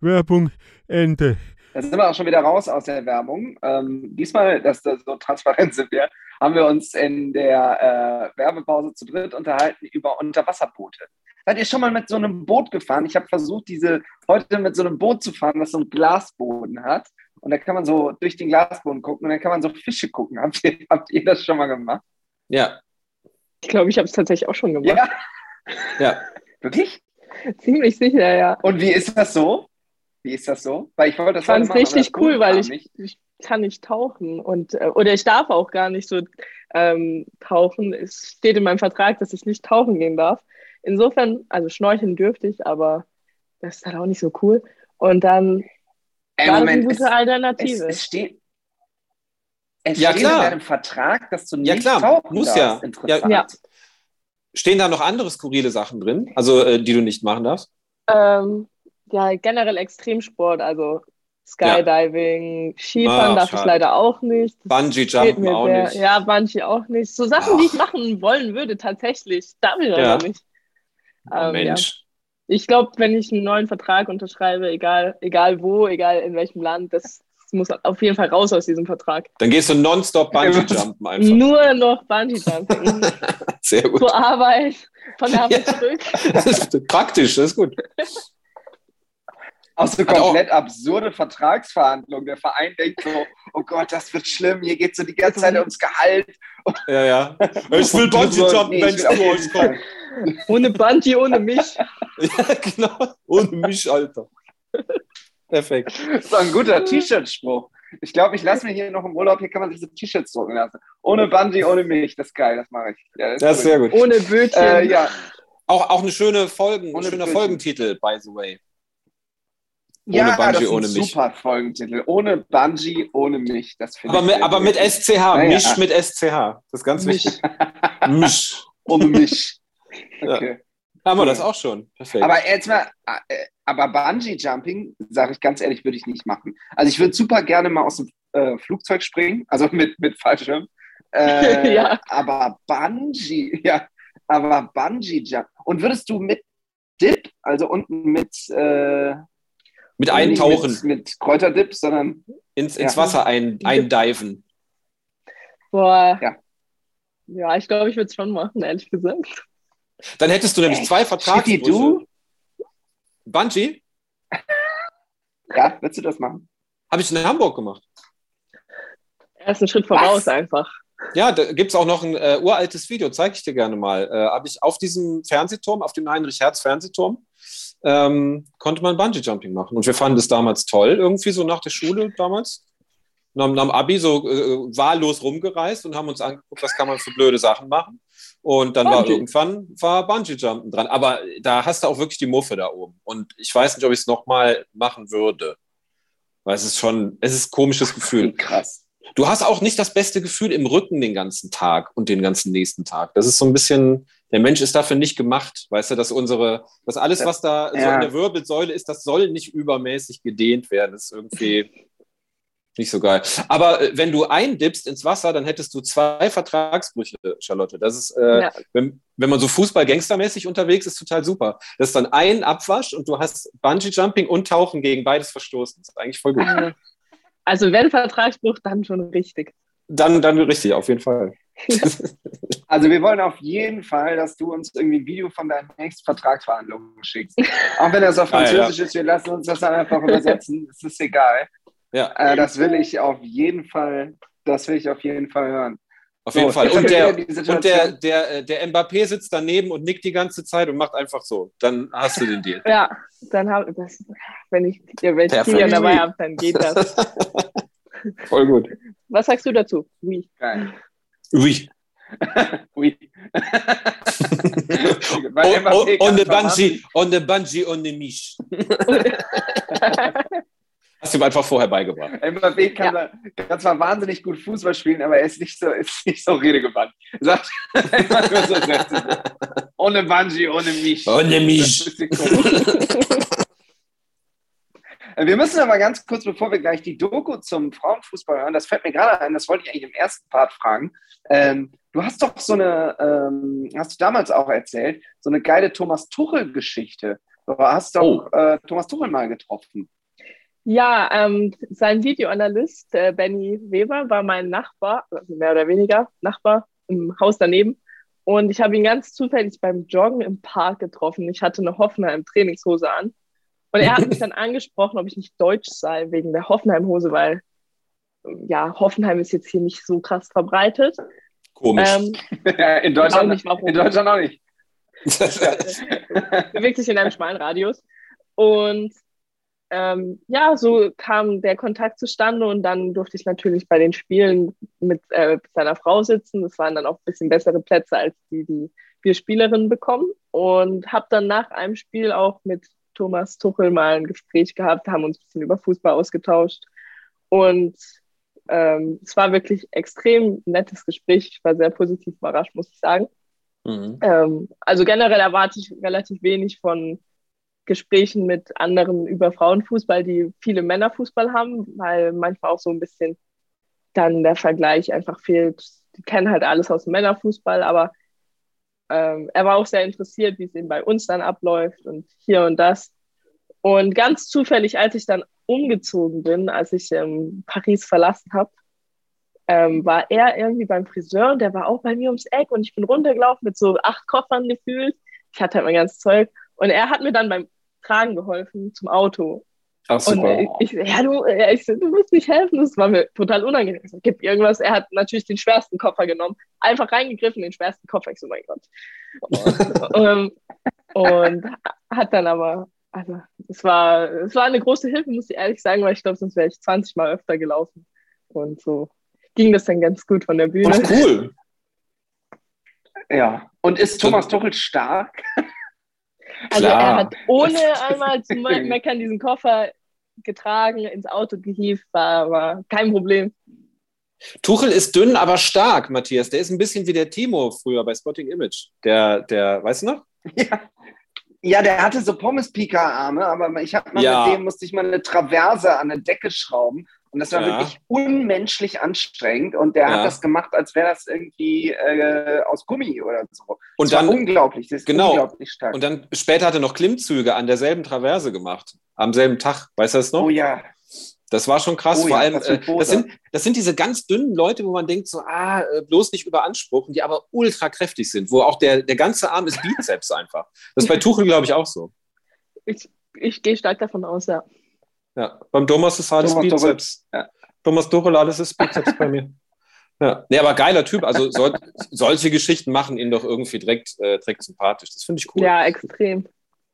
Werbung, Ende. Da sind wir auch schon wieder raus aus der Werbung. Ähm, diesmal, dass das so transparent sind wir, haben wir uns in der äh, Werbepause zu dritt unterhalten über Unterwasserboote. Seid ihr schon mal mit so einem Boot gefahren? Ich habe versucht, diese heute mit so einem Boot zu fahren, das so einen Glasboden hat. Und da kann man so durch den Glasboden gucken und dann kann man so Fische gucken. Habt ihr, [LAUGHS] habt ihr das schon mal gemacht? Ja. Ich glaube, ich habe es tatsächlich auch schon gemacht. Ja. ja. [LAUGHS] Wirklich? Ziemlich sicher, ja. Und wie ist das so? Wie ist das so? Weil ich wollte das ich fand es richtig cool, weil ich, ich kann nicht tauchen und äh, oder ich darf auch gar nicht so ähm, tauchen. Es steht in meinem Vertrag, dass ich nicht tauchen gehen darf. Insofern, also schnorcheln dürfte ich, aber das ist halt auch nicht so cool. Und dann Ey, war Moment, das eine gute es, Alternative. Es, es steht, es ja, steht klar. in deinem Vertrag, dass du nicht ja, klar. tauchen Muss darfst. Ja. Interessant. Ja. Stehen da noch andere skurrile Sachen drin, also äh, die du nicht machen darfst? Ähm, ja, generell Extremsport, also Skydiving, ja. Skifahren ah, darf schade. ich leider auch nicht. Bungee Jumpen auch sehr, nicht. Ja, Bungee auch nicht. So Sachen, Ach. die ich machen wollen würde, tatsächlich. Darf ich ja. aber nicht. Oh, ähm, Mensch. Ja. Ich glaube, wenn ich einen neuen Vertrag unterschreibe, egal, egal wo, egal in welchem Land, das muss auf jeden Fall raus aus diesem Vertrag. Dann gehst du nonstop Bungee-Jumpen einfach. Nur noch Bungee-Jumpen. [LAUGHS] Sehr gut. Zur Arbeit, von der Arbeit ja. zurück. [LAUGHS] Das ist praktisch, das ist gut. [LAUGHS] Auch so komplett absurde Vertragsverhandlungen. Der Verein denkt so, oh Gott, das wird schlimm, hier geht es so die ganze Zeit ums Gehalt. Ja, ja. Ich [LAUGHS] will Bungee-Jumpen, nee, wenn ich zu euch komme. Ohne Bungee, ohne mich. [LAUGHS] ja, genau. Ohne mich, Alter. Perfekt. Das ist doch ein guter T-Shirt-Spruch. Ich glaube, ich lasse mir hier noch im Urlaub, hier kann man sich so T-Shirts drucken lassen. Ohne Bungee, ohne mich. Das ist geil, das mache ich. Ja, Das ist cool. sehr gut. Ohne Bötchen. Äh, ja, Auch, auch eine schöne Folgen, Ohne schöner Böse. Folgentitel, by the way. Ohne ja Bungee, das ist ein ohne mich. super Folgentitel. Ohne Bungee, ohne mich. Das finde Aber mit, aber mit SCH, Ja, ja. Misch mit SCH. Das ist ganz Misch. wichtig. Misch. [LAUGHS] Ohne mich. [LAUGHS] Ja. Okay. Haben wir das auch schon. Perfekt. Aber jetzt mal, äh, aber Bungee Jumping, sage ich ganz ehrlich, würde ich nicht machen. Also ich würde super gerne mal aus dem äh, Flugzeug springen, also [LAUGHS] mit, mit Fallschirm. Äh, Ja. Aber Bungee, ja, aber Bungee Jump. Und würdest du mit Dip, also unten mit äh, mit nicht eintauchen, mit, mit Kräuterdip, sondern ins, ins Ja. Wasser ein, eindiven. Boah. Ja. Ja, ich glaube, ich würde es schon machen, ehrlich gesagt. Dann hättest du nämlich zwei Schiffi, Vertragsbrüche. du? Bungee [LAUGHS] Ja, würdest du das machen? habe ich in Hamburg gemacht. Er ist ein Schritt voraus Was? einfach. Ja, da gibt es auch noch ein äh, uraltes Video, zeige ich dir gerne mal. Äh, habe ich auf diesem Fernsehturm, auf dem Heinrich-Herz-Fernsehturm, ähm, konnte man Bungee-Jumping machen. Und wir fanden das damals toll, irgendwie so nach der Schule damals. Und haben am Abi so äh, wahllos rumgereist und haben uns angeguckt, was kann man für blöde Sachen machen. Und dann war Bungee. irgendwann war Bungee-Jumpen dran. Aber da hast du auch wirklich die Muffe da oben. Und ich weiß nicht, ob ich es nochmal machen würde. Weil es ist schon, es ist ein komisches Gefühl. Krass. Du hast auch nicht das beste Gefühl im Rücken den ganzen Tag und den ganzen nächsten Tag. Das ist so ein bisschen, der Mensch ist dafür nicht gemacht. Weißt du, dass unsere, dass alles, was da so Ja. in der Wirbelsäule ist, das soll nicht übermäßig gedehnt werden. Das ist irgendwie [LAUGHS] nicht so geil. Aber äh, wenn du eindippst ins Wasser, dann hättest du zwei Vertragsbrüche, Charlotte. Das ist, äh, Ja. wenn, wenn man so Fußball-Gangstermäßig unterwegs ist, total super. Das ist dann ein Abwasch und du hast Bungee-Jumping und Tauchen gegen beides verstoßen. Das ist eigentlich voll gut. Äh, Also wenn Vertragsbruch, dann schon richtig. Dann, dann richtig, auf jeden Fall. [LAUGHS] Also wir wollen auf jeden Fall, dass du uns irgendwie ein Video von deinen nächsten Vertragsverhandlungen schickst. Auch wenn das auf [LAUGHS] Ah, ja. Französisch ist, wir lassen uns das dann einfach übersetzen. [LAUGHS] Es ist egal. Ja. Äh, das will ich auf jeden Fall, das will ich auf jeden Fall hören. Auf So, jeden Fall. Und der, und der, der, äh, der Mbappé sitzt daneben und nickt die ganze Zeit und macht einfach so. Dann hast du den Deal. [LAUGHS] Ja, dann habe das, wenn ich, ja, wenn ich. Kilian dabei habe, dann geht das. Voll gut. Was sagst du dazu? Oui. Geil. Ui. [LAUGHS] Oui. [LAUGHS] Mbappé on the Bungee, on the Bungee, on the Misch. Hast du ihm einfach vorher beigebracht. Mbappé kann, da, kann zwar wahnsinnig gut Fußball spielen, aber er ist nicht so, ist nicht so redegewandt. Er sagt nur so Sätze. [LAUGHS] Ohne Bungee, ohne mich. Ohne mich. Wir müssen aber ganz kurz, bevor wir gleich die Doku zum Frauenfußball hören, das fällt mir gerade ein, das wollte ich eigentlich im ersten Part fragen. Ähm, du hast doch so eine, ähm, hast du damals auch erzählt, so eine geile Thomas Tuchel-Geschichte. Du hast doch äh, Thomas Tuchel mal getroffen. Ja, ähm, sein Videoanalyst äh, Benny Weber war mein Nachbar, also mehr oder weniger Nachbar im Haus daneben. Und ich habe ihn ganz zufällig beim Joggen im Park getroffen. Ich hatte eine Hoffenheim-Trainingshose an. Und er hat mich dann [LAUGHS] angesprochen, ob ich nicht deutsch sei wegen der Hoffenheim-Hose, weil ja, Hoffenheim ist jetzt hier nicht so krass verbreitet. Komisch. Ähm, in, Deutschland, nicht, in Deutschland auch nicht. bewegt sich [LAUGHS] in einem schmalen Radius. Und ähm, ja, so kam der Kontakt zustande und dann durfte ich natürlich bei den Spielen mit äh, seiner Frau sitzen. Das waren dann auch ein bisschen bessere Plätze als die, die wir Spielerinnen bekommen. Und habe dann nach einem Spiel auch mit Thomas Tuchel mal ein Gespräch gehabt, haben uns ein bisschen über Fußball ausgetauscht. Und ähm, es war wirklich extrem nettes Gespräch. Ich war sehr positiv überrascht, muss ich sagen. Mhm. Ähm, also generell erwarte ich relativ wenig von Gesprächen mit anderen über Frauenfußball, die viele Männerfußball haben, weil manchmal auch so ein bisschen dann der Vergleich einfach fehlt. Die kennen halt alles aus dem Männerfußball, aber ähm, er war auch sehr interessiert, wie es eben bei uns dann abläuft und hier und das. Und ganz zufällig, als ich dann umgezogen bin, als ich ähm, Paris verlassen habe, ähm, war er irgendwie beim Friseur und der war auch bei mir ums Eck und ich bin runtergelaufen mit so acht Koffern gefühlt. Ich hatte halt mein ganzes Zeug und er hat mir dann beim Tragen geholfen zum Auto. Ach, Und super. äh, ich, ja, du, ich du musst nicht helfen. Das war mir total unangenehm. Ich so, gib irgendwas. Er hat natürlich den schwersten Koffer genommen. Einfach reingegriffen, den schwersten Koffer. Ich so, mein Gott. Und, [LAUGHS] ähm, und hat dann aber, also, es war, es war eine große Hilfe, muss ich ehrlich sagen, weil ich glaube, sonst wäre ich 20 Mal öfter gelaufen. Und so ging das dann ganz gut von der Bühne. Und cool. Ja. Und ist Thomas Tuchel stark? Also Klar. er hat ohne einmal zu [LAUGHS] me- meckern diesen Koffer getragen, ins Auto gehievt, war, war kein Problem. Tuchel ist dünn, aber stark, Matthias. Der ist ein bisschen wie der Timo früher bei Spotting Image. Der, der, weißt du noch? Ja. Ja, der hatte so Pommes-Pika-Arme, aber ich habe mal Ja. mit dem musste ich mal eine Traverse an eine Decke schrauben. Und das war Ja. wirklich unmenschlich anstrengend. Und der Ja. hat das gemacht, als wäre das irgendwie äh, aus Gummi oder so. Und das dann, unglaublich. Das ist Genau. unglaublich stark. und dann später hat er noch Klimmzüge an derselben Traverse gemacht. Am selben Tag. Weißt du das noch? oh ja. Das war schon krass. Oh Vor ja, allem, ein äh, das, sind, das sind diese ganz dünnen Leute, wo man denkt, so, ah, äh, bloß nicht überanspruchen, die aber ultra kräftig sind, wo auch der, der ganze Arm ist Bizeps einfach. Das ist bei Tuchel, glaube ich, auch so. Ich, ich gehe stark davon aus, ja. Ja, beim Thomas ist alles Thomas. Bizeps. Thomas Tuchel, alles ist Bizeps bei mir. Ja, nee, aber geiler Typ. Also soll, solche Geschichten machen ihn doch irgendwie direkt, äh, direkt sympathisch. Das finde ich cool. Ja, extrem.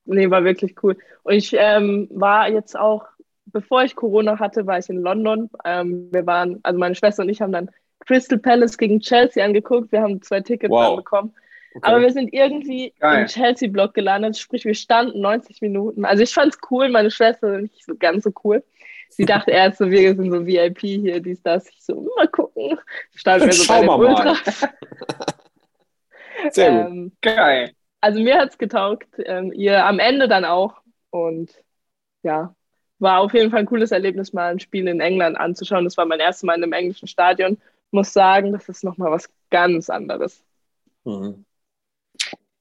Nee, war wirklich cool. Und ich ähm, war jetzt auch, bevor ich Corona hatte, war ich in London. Ähm, wir waren, also meine Schwester und ich haben dann Crystal Palace gegen Chelsea angeguckt. Wir haben zwei Tickets Wow. bekommen. Okay. Aber wir sind irgendwie Geil. im Chelsea-Block gelandet, sprich, wir standen 90 Minuten. Also ich fand's cool, meine Schwester nicht so ganz so cool. Sie [LAUGHS] dachte erst so, wir sind so VIP hier, dies, das. Ich so, mal gucken. Standen wir so bei den. Ultras. [LAUGHS] Sehr gut. Ähm, Geil. also mir hat's getaugt, ähm, ihr am Ende dann auch. Und ja, war auf jeden Fall ein cooles Erlebnis, mal ein Spiel in England anzuschauen. Das war mein erstes Mal in einem englischen Stadion. Muss sagen, das ist nochmal was ganz anderes. Mhm.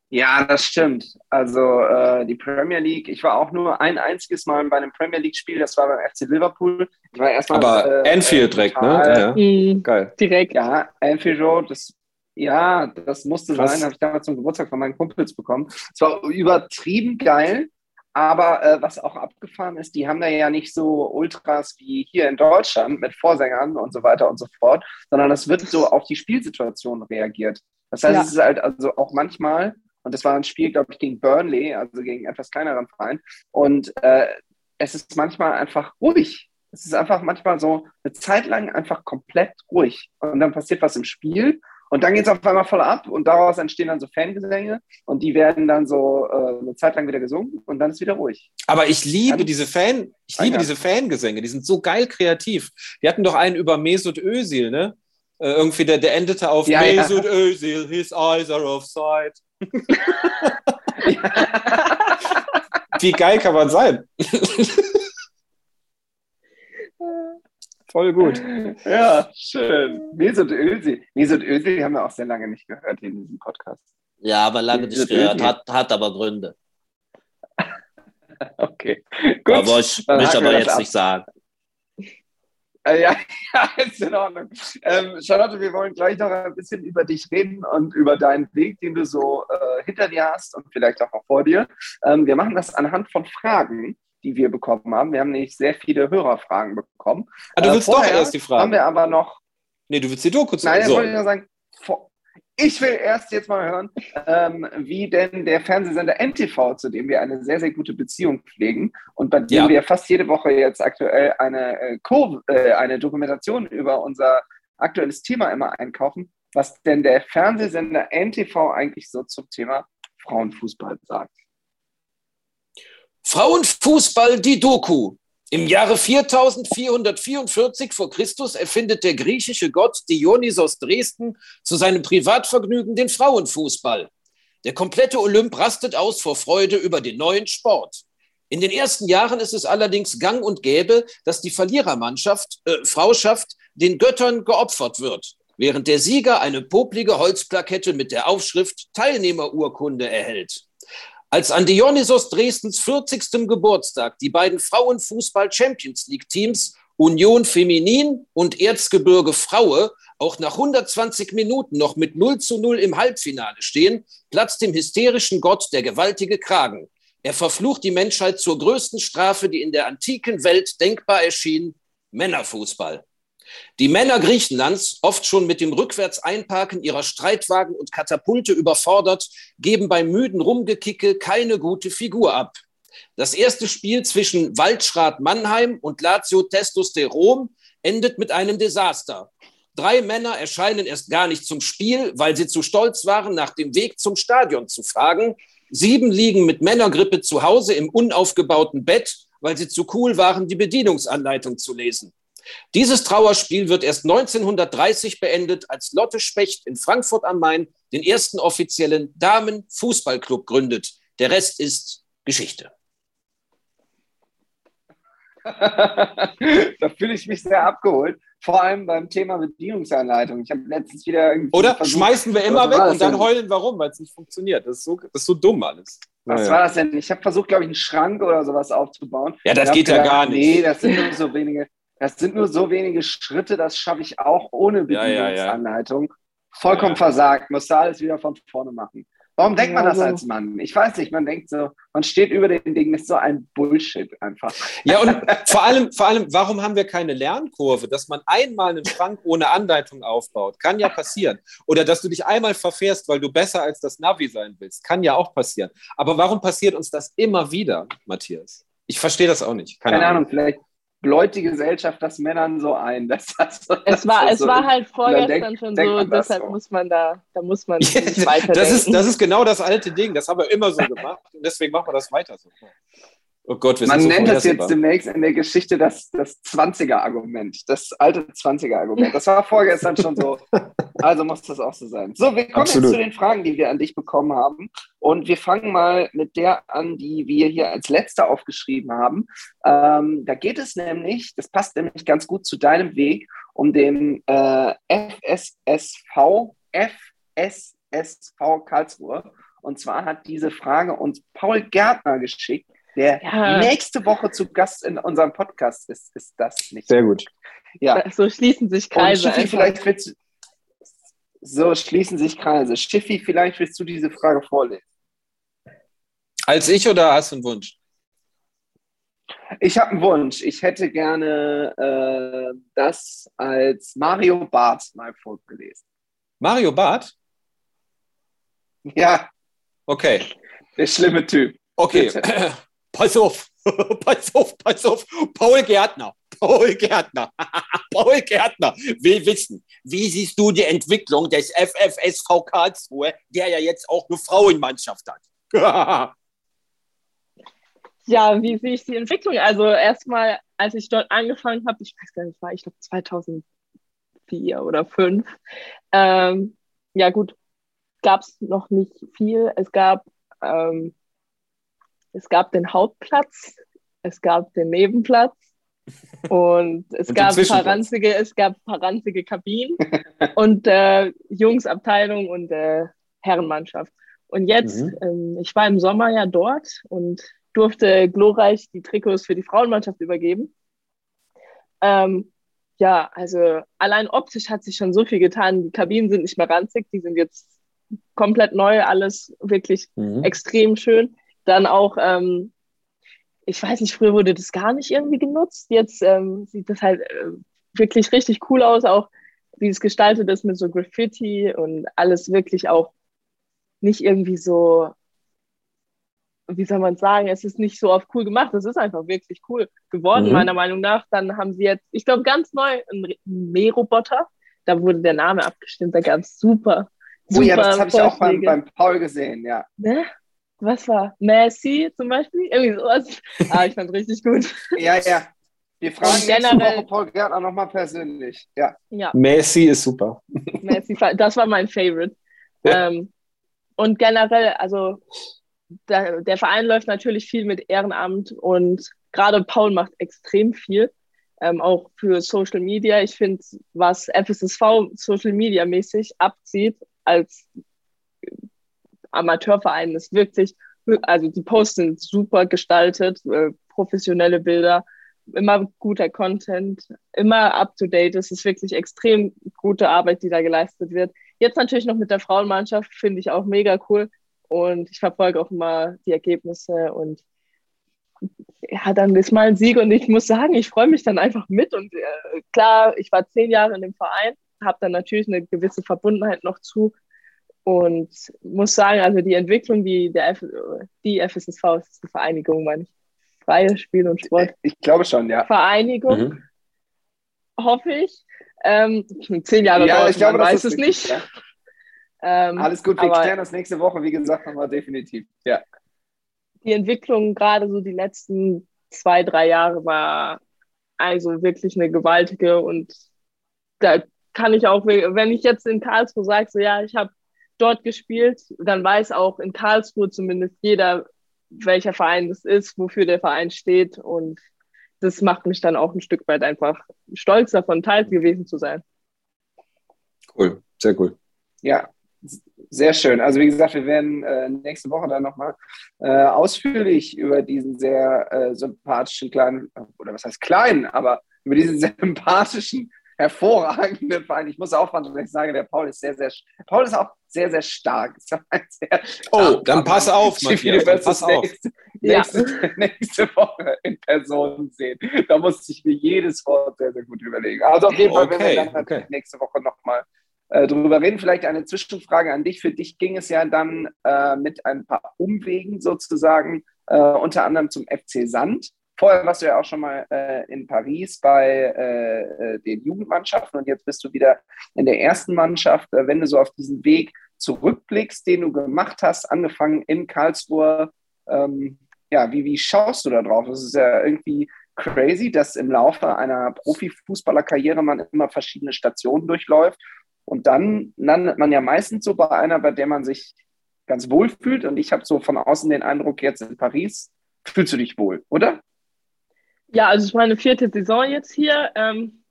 Ja, das stimmt. Also äh, die Premier League, ich war auch nur ein einziges Mal bei einem Premier League-Spiel, das war beim FC Liverpool. Ich war erstmal, Aber äh, Anfield äh, direkt, ne? Ja, ja. Mhm, Geil. direkt. Ja, Anfield Road, das, ja, das musste Krass. sein, habe ich damals zum Geburtstag von meinen Kumpels bekommen. Es war übertrieben geil, aber äh, was auch abgefahren ist, die haben da ja nicht so Ultras wie hier in Deutschland mit Vorsängern und so weiter und so fort, sondern es wird so auf die Spielsituation reagiert. Das heißt, Ja. es ist halt also auch manchmal, und das war ein Spiel, glaube ich, gegen Burnley, also gegen etwas kleineren Verein, und äh, es ist manchmal einfach ruhig. Es ist einfach manchmal so eine Zeit lang einfach komplett ruhig. Und dann passiert was im Spiel und dann geht es auf einmal voll ab und daraus entstehen dann so Fangesänge und die werden dann so äh, eine Zeit lang wieder gesungen und dann ist wieder ruhig. Aber ich liebe Ja. diese Fan, ich liebe Ja. diese Fangesänge, die sind so geil kreativ. Wir hatten doch einen über Mesut Özil, ne? Äh, irgendwie, der, der endete auf Ja, ja. Mesut Özil, his eyes are offside. [LAUGHS] Wie geil kann man sein? [LAUGHS] Voll gut. [LAUGHS] Ja, schön. Mesut Özil. Mesut Özil haben wir auch sehr lange nicht gehört in diesem Podcast. Ja, aber lange nicht Das gehört. Hat, hat aber Gründe. [LAUGHS] Okay, gut. wollte ich dann wir aber jetzt ab. nicht sagen. Äh, ja, [LAUGHS] ja, ist in Ordnung. Ähm, Charlotte, wir wollen gleich noch ein bisschen über dich reden und über deinen Weg, den du so äh, hinter dir hast und vielleicht auch noch vor dir. Ähm, wir machen das anhand von Fragen, die wir bekommen haben. Wir haben nämlich sehr viele Hörerfragen bekommen. Ah, du Äh, willst doch vorher erst die Haben Frage. wir aber noch Nee, du willst die Doku Nein, zeigen. das So. wollte ich nur sagen. Ich will erst jetzt mal hören, ähm, wie denn der Fernsehsender NTV, zu dem wir eine sehr, sehr gute Beziehung pflegen und bei dem Ja. wir fast jede Woche jetzt aktuell eine, äh, Co äh, eine Dokumentation über unser aktuelles Thema immer einkaufen, was denn der Fernsehsender NTV eigentlich so zum Thema Frauenfußball sagt. Frauenfußball, die Doku. Im Jahre 4444 vor Christus erfindet der griechische Gott Dionysos Dresden zu seinem Privatvergnügen den Frauenfußball. Der komplette Olymp rastet aus vor Freude über den neuen Sport. In den ersten Jahren ist es allerdings gang und gäbe, dass die Verlierermannschaft, äh, Frauschaft, den Göttern geopfert wird, während der Sieger eine poplige Holzplakette mit der Aufschrift Teilnehmerurkunde erhält. Als an Dionysos Dresdens 40. Geburtstag die beiden Frauenfußball-Champions League-Teams Union Feminin und Erzgebirge Fraue auch nach 120 Minuten noch mit 0 zu 0 im Halbfinale stehen, platzt dem hysterischen Gott der gewaltige Kragen. Er verflucht die Menschheit zur größten Strafe, die in der antiken Welt denkbar erschien, Männerfußball. Die Männer Griechenlands, oft schon mit dem Rückwärts-Einparken ihrer Streitwagen und Katapulte überfordert, geben beim müden Rumgekicke keine gute Figur ab. Das erste Spiel zwischen Waldschrat Mannheim und Lazio Testosteron endet mit einem Desaster. Drei Männer erscheinen erst gar nicht zum Spiel, weil sie zu stolz waren, nach dem Weg zum Stadion zu fragen. Sieben liegen mit Männergrippe zu Hause im unaufgebauten Bett, weil sie zu cool waren, die Bedienungsanleitung zu lesen. Dieses Trauerspiel wird erst 1930 beendet, als Lotte Specht in Frankfurt am Main den ersten offiziellen Damenfußballclub gründet. Der Rest ist Geschichte. [LAUGHS] da fühle ich mich sehr abgeholt. Vor allem beim Thema Bedienungsanleitung. Ich habe letztens wieder irgendwie. Oder versucht, schmeißen wir immer weg und dann denn? heulen, warum, weil es nicht funktioniert. Das ist, so, das ist so dumm alles. Was naja. war das denn? Ich habe versucht, glaube ich, einen Schrank oder sowas aufzubauen. Ja, das geht ja gedacht, gar nicht. Nee, das sind nur so wenige. Das sind nur so wenige Schritte, das schaffe ich auch ohne Bedienungsanleitung. Ja, ja, Vollkommen versagt, muss da alles wieder von vorne machen. Warum denkt man das als Mann? Ich weiß nicht, man denkt so, man steht über den Dingen, ist so ein Bullshit einfach. Ja, und [LAUGHS] vor allem, vor allem, warum haben wir keine Lernkurve, dass man einmal einen Schrank ohne Anleitung aufbaut? Kann ja passieren. Oder dass du dich einmal verfährst, weil du besser als das Navi sein willst. Kann ja auch passieren. Aber warum passiert uns das immer wieder, Matthias? Ich verstehe das auch nicht. Keine, Keine Ahnung. Ahnung, vielleicht bläut die Gesellschaft das Männern so ein. [LAUGHS] Dass das, es war, es so war halt vorgestern schon so, deshalb so. muss man da, da muss man [LAUGHS] weiter das ist, das ist genau das alte Ding, das haben wir immer so gemacht und deswegen machen wir das weiter so. Oh Gott, wir Man so nennt das jetzt demnächst in der Geschichte das, das 20er-Argument, das alte 20er-Argument. Das war vorgestern schon so. [LAUGHS] Also muss das auch so sein. So, wir kommen Absolut. jetzt zu den Fragen, die wir an dich bekommen haben. Und wir fangen mal mit der an, die wir hier als letzte aufgeschrieben haben. Ähm, da geht es nämlich, das passt nämlich ganz gut zu deinem Weg, um den äh, FSSV, FSSV Karlsruhe. Und zwar hat diese Frage uns Paul Gärtner geschickt der ja. nächste Woche zu Gast in unserem Podcast ist, ist das nicht. Sehr gut. Ja. So schließen sich Kreise. Schiffi, vielleicht willst du, so schließen sich Kreise. Schiffi, vielleicht willst du diese Frage vorlesen. Als ich oder hast du einen Wunsch? Ich habe einen Wunsch. Ich hätte gerne äh, das als Mario Barth mal vorgelesen. Mario Barth? Ja. Okay. Der schlimme Typ. Okay. [CLEARS THROAT] pass auf, [LAUGHS] pass auf, pass auf, Paul Gärtner, Paul Gärtner, [LAUGHS] Paul Gärtner will wissen, wie siehst du die Entwicklung des FFSV Karlsruhe, der ja jetzt auch eine Frauenmannschaft hat? [LAUGHS] ja, wie sehe ich die Entwicklung? Also erstmal, als ich dort angefangen habe, ich weiß gar nicht, war ich glaube 2004 oder 2005, ähm, ja gut, gab es noch nicht viel. Es gab ähm, es gab den Hauptplatz, es gab den Nebenplatz und es [LAUGHS] und gab paar ranzige, es gab paar ranzige Kabinen [LAUGHS] und äh, Jungsabteilung und äh, Herrenmannschaft. Und jetzt, mhm. ähm, ich war im Sommer ja dort und durfte glorreich die Trikots für die Frauenmannschaft übergeben. Ähm, ja, also allein optisch hat sich schon so viel getan. Die Kabinen sind nicht mehr ranzig, die sind jetzt komplett neu, alles wirklich mhm. extrem schön. Dann auch, ähm, ich weiß nicht, früher wurde das gar nicht irgendwie genutzt. Jetzt ähm, sieht das halt äh, wirklich richtig cool aus, auch wie es gestaltet ist mit so Graffiti und alles wirklich auch nicht irgendwie so, wie soll man sagen, es ist nicht so oft cool gemacht, es ist einfach wirklich cool geworden, mhm. meiner Meinung nach. Dann haben sie jetzt, ich glaube, ganz neu einen Mähroboter, da wurde der Name abgestimmt, da gab es super. Oh ja, das habe ich auch beim, beim Paul gesehen, ja. Ne? Was war? Messi zum Beispiel? Irgendwie sowas. [LAUGHS] Ah, ich fand richtig gut. ja, ja. Wir fragen Und generell, Woche Paul Gärtner nochmal persönlich. Ja. ja. Messi ist super. [LAUGHS] Messi, das war mein Favorite. Ja. Ähm, und generell, also der, der, Verein läuft natürlich viel mit Ehrenamt und gerade Paul macht extrem viel, ähm, auch für Social Media. Ich finde, was FSSV Social Media mäßig abzieht als Amateurvereinen ist wirklich, also die Posts sind super gestaltet, äh, professionelle Bilder, immer guter Content, immer up to date. Es ist wirklich extrem gute Arbeit, die da geleistet wird. Jetzt natürlich noch mit der Frauenmannschaft, finde ich auch mega cool. und ich verfolge auch immer die Ergebnisse und ja, dann ist mal ein Sieg und ich muss sagen, ich freue mich dann einfach mit und äh, klar, ich war zehn Jahre in dem Verein, habe dann natürlich eine gewisse Verbundenheit noch zu und muss sagen, also die Entwicklung, die der F die FSSV ist eine Vereinigung, meine ich, freie Spiel und Sport. Ich glaube schon, ja. Vereinigung, Mhm. hoffe ich. Ähm, zehn Jahre Ja, dauert, ich glaube, man weiß es nicht. ja. Ähm, Alles gut, wir klären das nächste Woche, wie gesagt, nochmal definitiv. Ja. die Entwicklung gerade so die letzten zwei, drei Jahre war also wirklich eine gewaltige und da kann ich auch, wenn ich jetzt in Karlsruhe sage, so ja, ich habe dort gespielt, dann weiß auch in Karlsruhe zumindest jeder, welcher Verein das ist, wofür der Verein steht und das macht mich dann auch ein Stück weit einfach stolz davon, Teil gewesen zu sein. Cool, sehr cool. Ja, sehr schön. Also wie gesagt, wir werden äh, nächste Woche dann nochmal äh, ausführlich über diesen sehr äh, sympathischen kleinen, oder was heißt kleinen, aber über diesen [LAUGHS] sympathischen, hervorragenden Verein. Ich muss aufpassen, wenn ich sage, der Paul ist sehr, sehr, Paul ist auch sehr, sehr stark. [LAUGHS] Sehr Oh, dann pass auf, Matthias. Dann pass auf. Nächste, Ja. [LAUGHS] nächste, Woche in Person sehen. Da musste ich mir jedes Wort sehr, sehr gut überlegen. Also auf jeden Fall werden wir Okay, dann natürlich okay. nächste Woche nochmal äh, drüber reden. Vielleicht eine Zwischenfrage an dich. Für dich ging es ja dann äh, mit ein paar Umwegen sozusagen, äh, unter anderem zum FC Sand. Vorher warst du ja auch schon mal äh, in Paris bei äh, äh, den Jugendmannschaften und jetzt bist du wieder in der ersten Mannschaft. Äh, wenn du so auf diesen Weg zurückblickst, den du gemacht hast, angefangen in Karlsruhe, ähm, ja, wie, wie schaust du da drauf? Das ist ja irgendwie crazy, dass im Laufe einer Profifußballerkarriere man immer verschiedene Stationen durchläuft und dann landet man ja meistens so bei einer, bei der man sich ganz wohl fühlt. Und ich habe so von außen den Eindruck, jetzt in Paris fühlst du dich wohl, oder? Ja, also es ist meine vierte Saison jetzt hier. Ähm,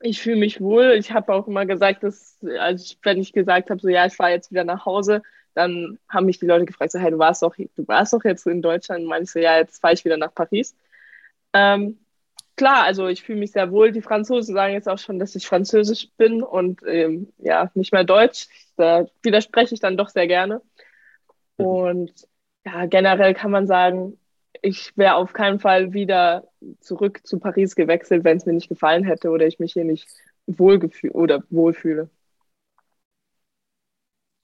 ich fühle mich wohl. Ich habe auch immer gesagt, dass, also wenn ich gesagt habe, so ja, ich fahre jetzt wieder nach Hause, dann haben mich die Leute gefragt, so, hey, du warst doch, du warst doch jetzt in Deutschland. Meinte ich so, ja, jetzt fahre ich wieder nach Paris. Ähm, klar, also ich fühle mich sehr wohl. Die Franzosen sagen jetzt auch schon, dass ich Französisch bin und ähm, ja, nicht mehr Deutsch. Da widerspreche ich dann doch sehr gerne. Und ja, generell kann man sagen, ich wäre auf keinen Fall wieder zurück zu Paris gewechselt, wenn es mir nicht gefallen hätte oder ich mich hier nicht wohlgefühl oder wohlfühle.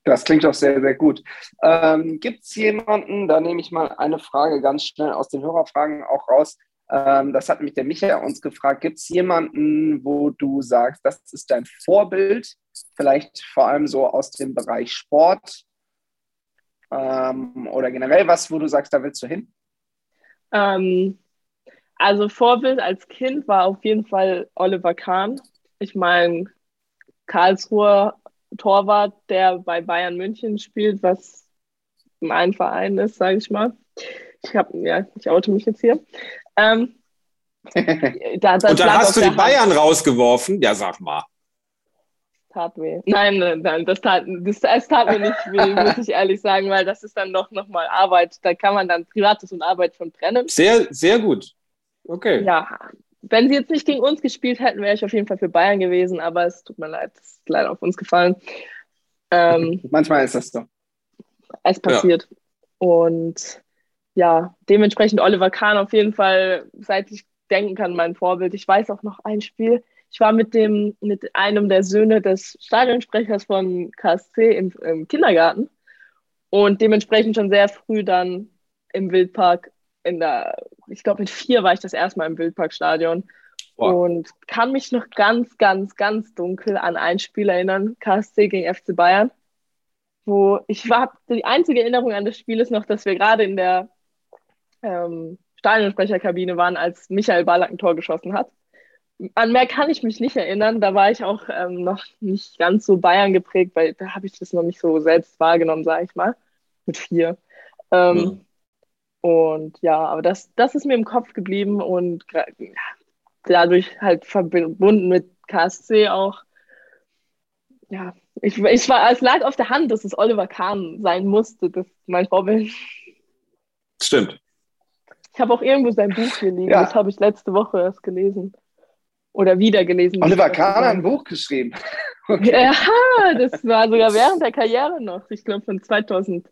Das klingt doch sehr, sehr gut. Ähm, Gibt es jemanden, da nehme ich mal eine Frage ganz schnell aus den Hörerfragen auch raus. Ähm, das hat mich der Michael uns gefragt. Gibt es jemanden, wo du sagst, das ist dein Vorbild? Vielleicht vor allem so aus dem Bereich Sport ähm, oder generell was, wo du sagst, da willst du hin? Ähm, also Vorbild als Kind war auf jeden Fall Oliver Kahn. Ich meine, Karlsruher Torwart, der bei Bayern München spielt, was mein Verein ist, sage ich mal. Ich habe, ja, ich oute mich jetzt hier. Ähm, [LAUGHS] da, Und dann hast du die Hand. Bayern rausgeworfen? Ja, sag mal. Tat weh. Nein, nein, nein, das tat, das, es tat mir nicht weh, [LAUGHS] muss ich ehrlich sagen, weil das ist dann doch nochmal Arbeit. Da kann man dann Privates und Arbeit schon trennen. Sehr, sehr gut. Okay. Ja, wenn sie jetzt nicht gegen uns gespielt hätten, wäre ich auf jeden Fall für Bayern gewesen, aber es tut mir leid, es ist leider auf uns gefallen. Ähm, [LAUGHS] Manchmal ist das so. es passiert. Und ja, dementsprechend Oliver Kahn auf jeden Fall, seit ich denken kann, mein Vorbild. Ich weiß auch noch ein Spiel. Ich war mit dem, mit einem der Söhne des Stadionsprechers von KSC im, im Kindergarten und dementsprechend schon sehr früh dann im Wildpark in der, ich glaube mit vier war ich das erste Mal im Wildparkstadion Wow. und kann mich noch ganz, ganz, ganz dunkel an ein Spiel erinnern, KSC gegen FC Bayern, wo ich war, die einzige Erinnerung an das Spiel ist noch, dass wir gerade in der ähm, Stadionsprecherkabine waren, als Michael Ballack ein Tor geschossen hat. An mehr kann ich mich nicht erinnern. Da war ich auch ähm, noch nicht ganz so Bayern geprägt, weil da habe ich das noch nicht so selbst wahrgenommen, sage ich mal. Mit vier. Ähm, Mhm. Und ja, aber das, das ist mir im Kopf geblieben und ja, dadurch halt verbunden mit KSC auch. Ja, ich, ich war, es lag auf der Hand, dass es Oliver Kahn sein musste, das ist mein Vorbild. Stimmt. Ich habe auch irgendwo sein Buch hier liegen, Ja. das habe ich letzte Woche erst gelesen. Oder wieder gelesen. Oliver Kahn hat ein Buch geschrieben. [LAUGHS] Ja, das war sogar während der Karriere noch. Ich glaube von 2011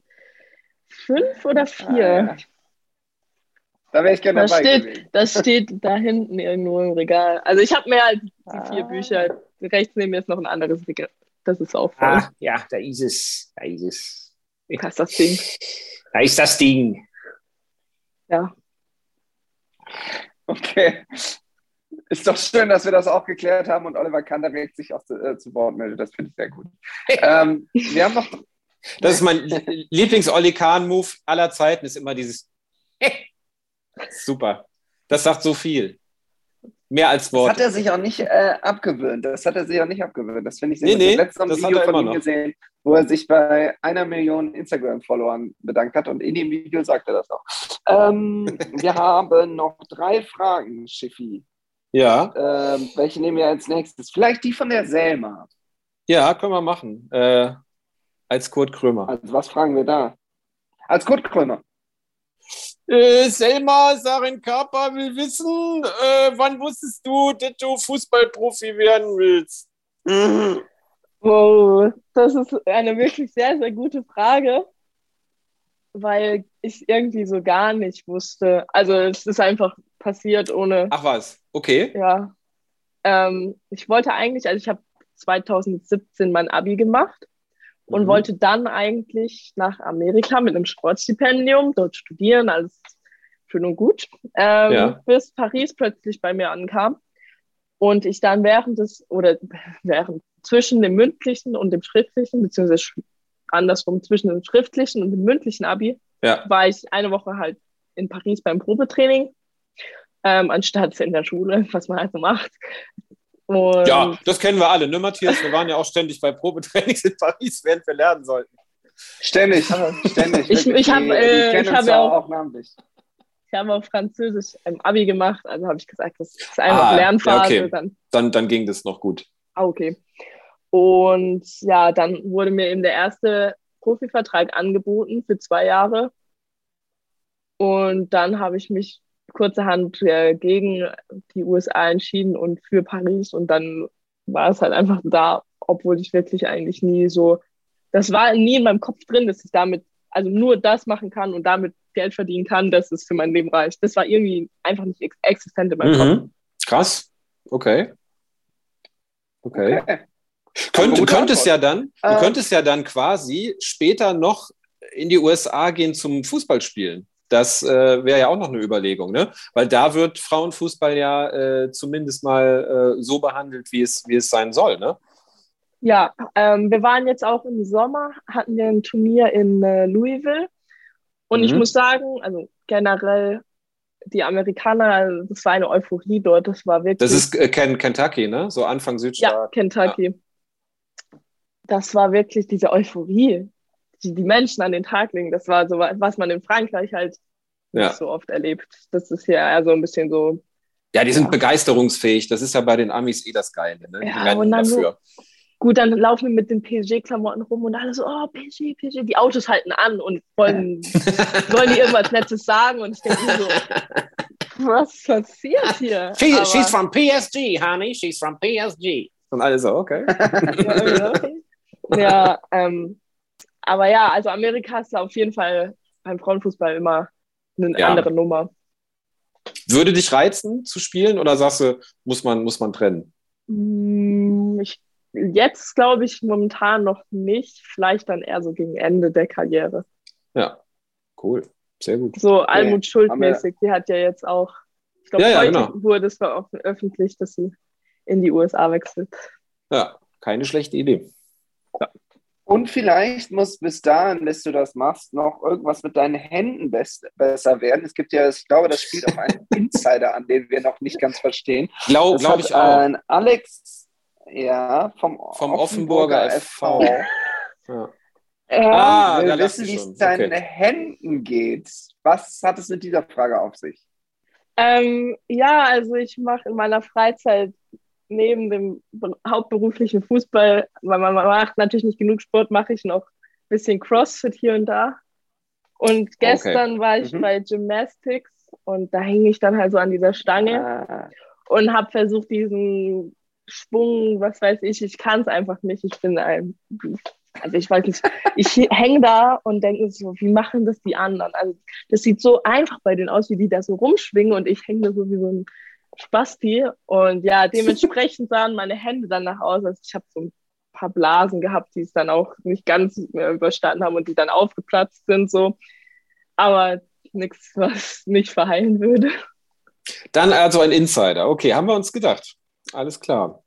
fünf oder vier. Ah, Da wäre ich gerne Das dabei steht, gewesen. das steht da hinten irgendwo im Regal. Also ich habe mehr als die vier Ah. Bücher. Rechts neben mir ist noch ein anderes Regal. Das ist auch voll. Ah, ja, da ist es. Da ist es. Das ist das Ding. Da ist das Ding. Ja. Okay. Ist doch schön, dass wir das auch geklärt haben und Oliver Kahn direkt sich auch zu, äh, zu Wort meldet. Das finde ich sehr gut. ähm, wir haben noch. Das ist mein Lieblings-Olli Kahn-Move aller Zeiten, ist immer dieses [LAUGHS] Super. Das sagt so viel. Mehr als Das hat Worte. er sich auch nicht äh, abgewöhnt. Das hat er sich auch nicht abgewöhnt. Das finde ich sehr Nee, gut. nee, Ich habe letztens das Video er von immer ihm noch. gesehen, wo er sich bei einer Million Instagram-Followern bedankt hat und in dem Video sagt er das auch. Ähm, [LAUGHS] wir haben noch drei Fragen, Schiffi. Ja, Ähm, welche nehmen wir als nächstes? Vielleicht die von der Selma. ja, können wir machen. Äh, als Kurt Krömer. Also was fragen wir da? Als Kurt Krömer. Äh, Selma Sarenkapa will wissen, äh, wann wusstest du, dass du Fußballprofi werden willst? Wow, das ist eine wirklich sehr, sehr gute Frage, weil ich irgendwie so gar nicht wusste. Also es ist einfach passiert ohne, Ach was, okay. ja. Ähm, ich wollte eigentlich, also ich habe 2017 mein Abi gemacht und Mhm. wollte dann eigentlich nach Amerika mit einem Sportstipendium dort studieren, alles schön und gut, ähm, Ja. bis Paris plötzlich bei mir ankam und ich dann während des oder [LAUGHS] während zwischen dem mündlichen und dem schriftlichen, beziehungsweise andersrum zwischen dem schriftlichen und dem mündlichen Abi, Ja. war ich eine Woche halt in Paris beim Probetraining, ähm, anstatt in der Schule, [LAUGHS] was man halt so macht. Und Ja, das kennen wir alle, ne, Matthias? Wir waren ja auch ständig bei Probetrainings in Paris, während wir lernen sollten. Ständig. Ständig. [LAUGHS] Ich- ich hab, Die- äh, ich hab ja auch, auch- namentlich. ich habe auch Französisch im Abi gemacht, also habe ich gesagt, das ist einfach Ah, ja, Lernphase. okay. Dann Dann, dann ging das noch gut. Ah, okay. Und ja, dann wurde mir eben der erste Profivertrag angeboten für zwei Jahre. Und dann habe ich mich kurzerhand äh, gegen die USA entschieden und für Paris. Und dann war es halt einfach da, obwohl ich wirklich eigentlich nie so, das war nie in meinem Kopf drin, dass ich damit, also nur das machen kann und damit Geld verdienen kann, dass es für mein Leben reicht. Das war irgendwie einfach nicht ex existent in meinem Kopf. Mhm. Krass. Okay. Okay. Okay. Könnt, Gute könntest Antwort. ja dann, du Ähm, könntest ja dann quasi später noch in die USA gehen zum Fußballspielen. Das äh, wäre ja auch noch eine Überlegung, ne? Weil da wird Frauenfußball ja äh, zumindest mal äh, so behandelt, wie es, wie es sein soll, ne? Ja, ähm, wir waren jetzt auch im Sommer, hatten wir ein Turnier in äh, Louisville. Und ich Mhm. muss sagen, also generell die Amerikaner, das war eine Euphorie dort. Das war wirklich. Das ist äh, Ken Kentucky, ne? So Anfang ja, Südstaat. Kentucky. Das war wirklich diese Euphorie, die die Menschen an den Tag legen. Das war so, was man in Frankreich halt Ja. nicht so oft erlebt. Das ist hier eher so ein bisschen so. Ja, die sind Ja. begeisterungsfähig. Das ist ja bei den Amis eh das Geile, ne? Die Ja, und dann so- dafür. Gut, dann laufen wir mit den PSG-Klamotten rum und alle so, oh, PSG, PSG. Die Autos halten an und wollen [LAUGHS] wollen die irgendwas Nettes sagen und ich denke mir so, was passiert hier? She, Aber- she's from PSG, honey. She's from PSG. Und alle so, okay. ja, ja, ähm, aber ja, also Amerika ist auf jeden Fall beim Frauenfußball immer eine Ja. andere Nummer. Würde dich reizen zu spielen oder sagst du, muss man, muss man trennen? Hm, Ich, jetzt glaube ich momentan noch nicht, vielleicht dann eher so gegen Ende der Karriere. Ja, cool. Sehr gut. So Almut Schuld haben wir- mäßig, die hat ja jetzt auch, ich glaube, Ja, ja, heute genau. wurde es veröffentlicht, dass sie in die USA wechselt. Ja, keine schlechte Idee. Und vielleicht muss bis dahin, bis du das machst, noch irgendwas mit deinen Händen besser werden. Es gibt ja, ich glaube, das spielt auf einen [LAUGHS] Insider an, den wir noch nicht ganz verstehen. Glaube glaub ich auch. Ein Alex, ja, vom, Vom Offenburger FV. Ja. Ja, Ah, lacht wissen, wie es deinen Okay. Händen geht. Was hat es mit dieser Frage auf sich? ähm, ja, also ich mache in meiner Freizeit neben dem be- hauptberuflichen Fußball, weil man macht natürlich nicht genug Sport, mache ich noch ein bisschen Crossfit hier und da. Und gestern war ich Mhm. bei Gymnastics und da hing ich dann halt so an dieser Stange. Ah, und habe versucht, diesen Schwung, was weiß ich, ich kann es einfach nicht. Ich bin ein, Also ich weiß nicht, [LAUGHS] ich hänge da und denke so, wie machen das die anderen? Also das sieht so einfach bei denen aus, wie die da so rumschwingen und ich hänge da so wie so ein Spasti. Und ja, dementsprechend sahen meine Hände danach aus. Also ich habe so ein paar Blasen gehabt, die es dann auch nicht ganz mehr überstanden haben und die dann aufgeplatzt sind. So. Aber nichts, was nicht verheilen würde. Dann also ein Insider. Okay, haben wir uns gedacht. Alles klar.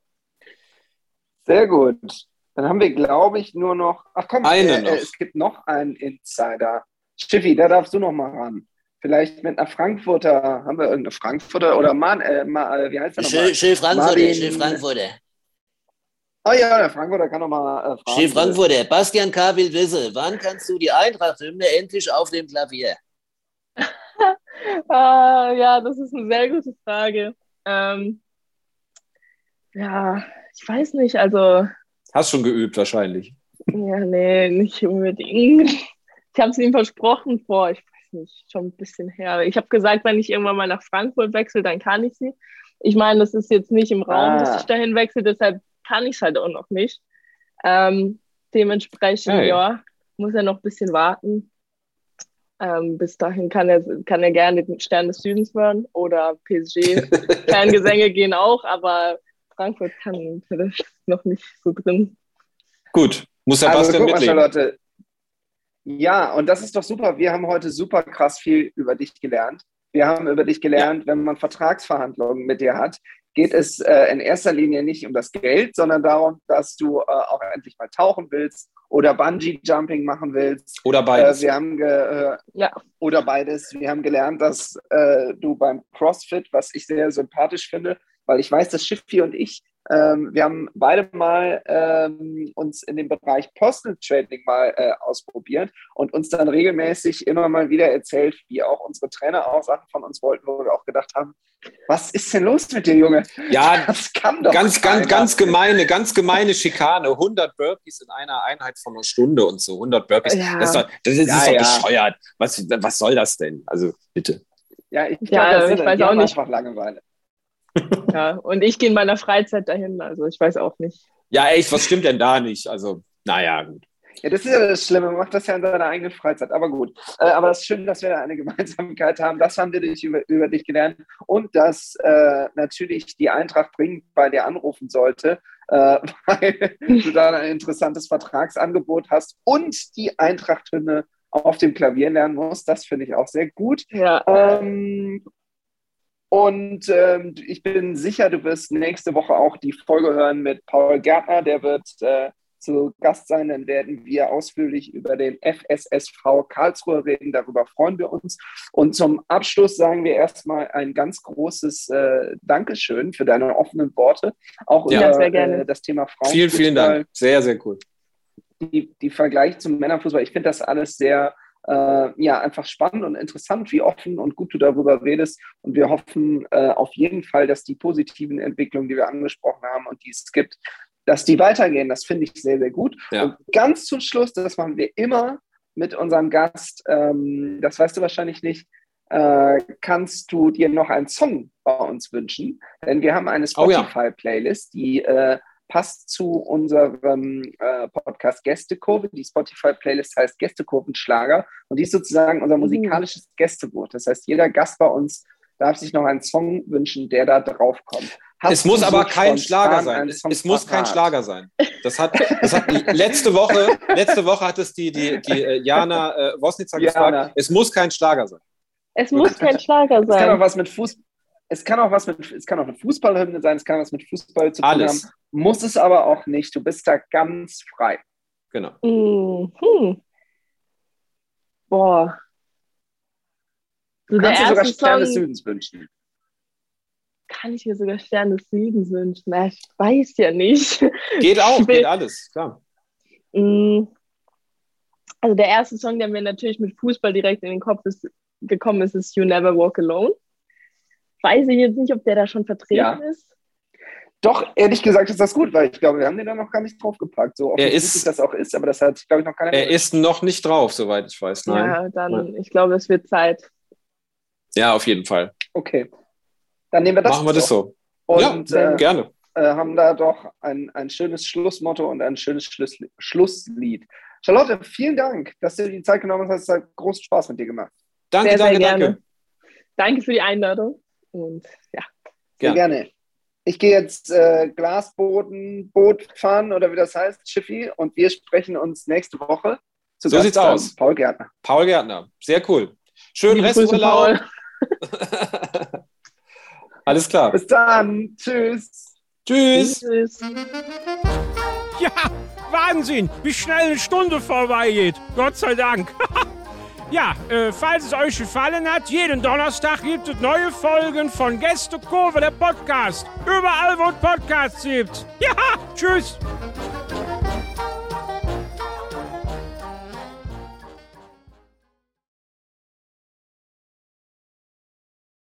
Sehr gut. Dann haben wir, glaube ich, nur noch. Ach komm, Eine äh, noch. Es gibt noch einen Insider. Schiffi, da darfst du noch mal ran. Vielleicht mit einer Frankfurter, haben wir irgendeine Frankfurter oder Mann, äh, Ma, äh, wie heißt der nochmal? Schön, schön Frankfurter, Marvin- schön Frankfurter. Oh ja, der Frankfurter kann noch mal äh, fragen. Schön Frankfurter. Bastian K. will wissen, wann kannst du die Eintracht-Hymne endlich auf dem Klavier? [LAUGHS] Ah, ja, das ist eine sehr gute Frage. Ähm, ja, ich weiß nicht, also, Hast schon geübt wahrscheinlich. ja, nee, nicht unbedingt. Ich habe es ihm versprochen vor, ich weiß nicht, schon ein bisschen her. Ich habe gesagt, wenn ich irgendwann mal nach Frankfurt wechsle, dann kann ich sie. Ich meine, das ist jetzt nicht im Raum, Ah. dass ich dahin wechsle, deshalb kann ich es halt auch noch nicht. Ähm, dementsprechend, Hey. ja, muss er noch ein bisschen warten. Ähm, bis dahin kann er, kann er gerne den Stern des Südens hören oder PSG. Kerngesänge [LAUGHS] gehen auch, aber Frankfurt kann vielleicht noch nicht so drin. Gut, muss der Also Bastian guck mal. Charlotte. Ja, und das ist doch super. Wir haben heute super krass viel über dich gelernt. Wir haben über dich gelernt, wenn man Vertragsverhandlungen mit dir hat, geht es äh, in erster Linie nicht um das Geld, sondern darum, dass du äh, auch endlich mal tauchen willst oder Bungee-Jumping machen willst. Oder Äh, beides. wir haben ge äh, Ja, oder beides. Wir haben gelernt, dass äh, du beim CrossFit, was ich sehr sympathisch finde, weil ich weiß, dass Schiffi und ich, ähm, wir haben beide mal ähm, uns in dem Bereich Personal Training mal äh, ausprobiert und uns dann regelmäßig immer mal wieder erzählt, wie auch unsere Trainer auch Sachen von uns wollten, wo wir auch gedacht haben, was ist denn los mit dir, Junge? Ja, [LAUGHS] Das kann doch ganz, ganz, keiner. ganz gemeine, ganz gemeine Schikane. 100 Burpees in einer Einheit von einer Stunde und so. 100 Burpees. Ja. Das ist doch, das ist, Ja, doch ja. bescheuert. Was, was soll das denn? Also, bitte. Ja, ich, Ja, glaub, das ich weiß auch nicht. einfach Langeweile. Ja. Und ich gehe in meiner Freizeit dahin, also ich weiß auch nicht. Ja, echt, was stimmt denn da nicht? Also, naja, gut. Ja, das ist ja das Schlimme. Man macht das ja in seiner eigenen Freizeit. Aber gut. Äh, aber es ist schön, dass wir da eine [LAUGHS] Gemeinsamkeit haben. Das haben wir dich über, über dich gelernt. Und dass äh, natürlich die Eintracht dringend bei dir anrufen sollte, äh, [LAUGHS] weil du da ein interessantes Vertragsangebot hast und die Eintracht-Hymne auf dem Klavier lernen musst. Das finde ich auch sehr gut. Ja, Ähm, und ähm, ich bin sicher, du wirst nächste Woche auch die Folge hören mit Paul Gärtner. Der wird äh, zu Gast sein. Dann werden wir ausführlich über den FSSV Karlsruhe reden. Darüber freuen wir uns. Und zum Abschluss sagen wir erstmal ein ganz großes äh, Dankeschön für deine offenen Worte. Auch Ja. über Ja, sehr gerne. Äh, das Thema Frauen. Vielen, vielen Dank. Sehr, sehr cool. die, die Vergleich zum Männerfußball, ich finde das alles sehr, äh, ja, einfach spannend und interessant, wie offen und gut du darüber redest. Und wir hoffen äh, auf jeden Fall, dass die positiven Entwicklungen, die wir angesprochen haben und die es gibt, dass die weitergehen. Das finde ich sehr, sehr gut. Ja. Und ganz zum Schluss, das machen wir immer mit unserem Gast, ähm, das weißt du wahrscheinlich nicht, äh, kannst du dir noch einen Song bei uns wünschen? Denn wir haben eine Oh. Spotify-Playlist, die äh, passt zu unserem äh, Podcast Gästekurve. Die Spotify-Playlist heißt Gästekurvenschlager und die ist sozusagen unser musikalisches Gästewort. Das heißt, jeder Gast bei uns darf sich noch einen Song wünschen, der da drauf kommt. Hast es muss aber so kein Schlager sein. Es, es muss kein? Schlager sein. Das hat, das hat letzte Woche, letzte Woche hat es die, die, die äh, Jana äh, Wosnitzer Jana. gefragt. Es muss kein Schlager sein. es muss kein Schlager Es kann auch sein. was mit Fuß. Es kann auch was mit, es kann auch eine Fußballhymne sein, es kann was mit Fußball zu tun Alles. haben. Muss es aber auch nicht. Du bist da ganz frei. Genau. Mhm. Boah. So Du der kannst dir sogar Stern des Südens wünschen. kann ich mir sogar Stern des Südens wünschen. Na, ich weiß ja nicht. Geht [LAUGHS] auch, geht alles, klar. Mm. Also der erste Song, der mir natürlich mit Fußball direkt in den Kopf ist, gekommen ist, ist You Never Walk Alone. Weiß ich jetzt nicht, ob der da schon vertreten Ja. ist. Doch, ehrlich gesagt ist das gut, weil ich glaube, wir haben den da noch gar nicht draufgepackt. So Er offensichtlich ist- das auch ist, aber das hat, glaube ich, noch keiner Er ist noch nicht drauf, soweit ich weiß. Nein. Ja, dann, ich glaube, es wird Zeit. Ja, auf jeden Fall. Okay. Dann nehmen wir das. Machen wir das so. Und ja, äh, gerne. äh, haben da doch ein, ein schönes Schlussmotto und ein schönes Schluss, Schlusslied. Charlotte, vielen Dank, dass du dir die Zeit genommen hast. Es hat großen Spaß mit dir gemacht. Danke, sehr, sehr danke, gerne. danke. Danke für die Einladung. Und ja, Sehr Gern. gerne. Ich gehe jetzt äh, Glasboden, Boot fahren oder wie das heißt, Schiffi, und wir sprechen uns nächste Woche. Zu So sieht's dann aus. Paul Gärtner. Paul Gärtner, sehr cool. Schönen Resturlaub. Paul. [LAUGHS] Alles klar. Bis dann. Tschüss. Tschüss. Tschüss. Ja, Wahnsinn, wie schnell eine Stunde vorbeigeht. Gott sei Dank. [LAUGHS] ja, äh, falls es euch gefallen hat, jeden Donnerstag gibt es neue Folgen von Gäste Kurve, der Podcast. Überall, wo es Podcasts gibt. Ja, tschüss.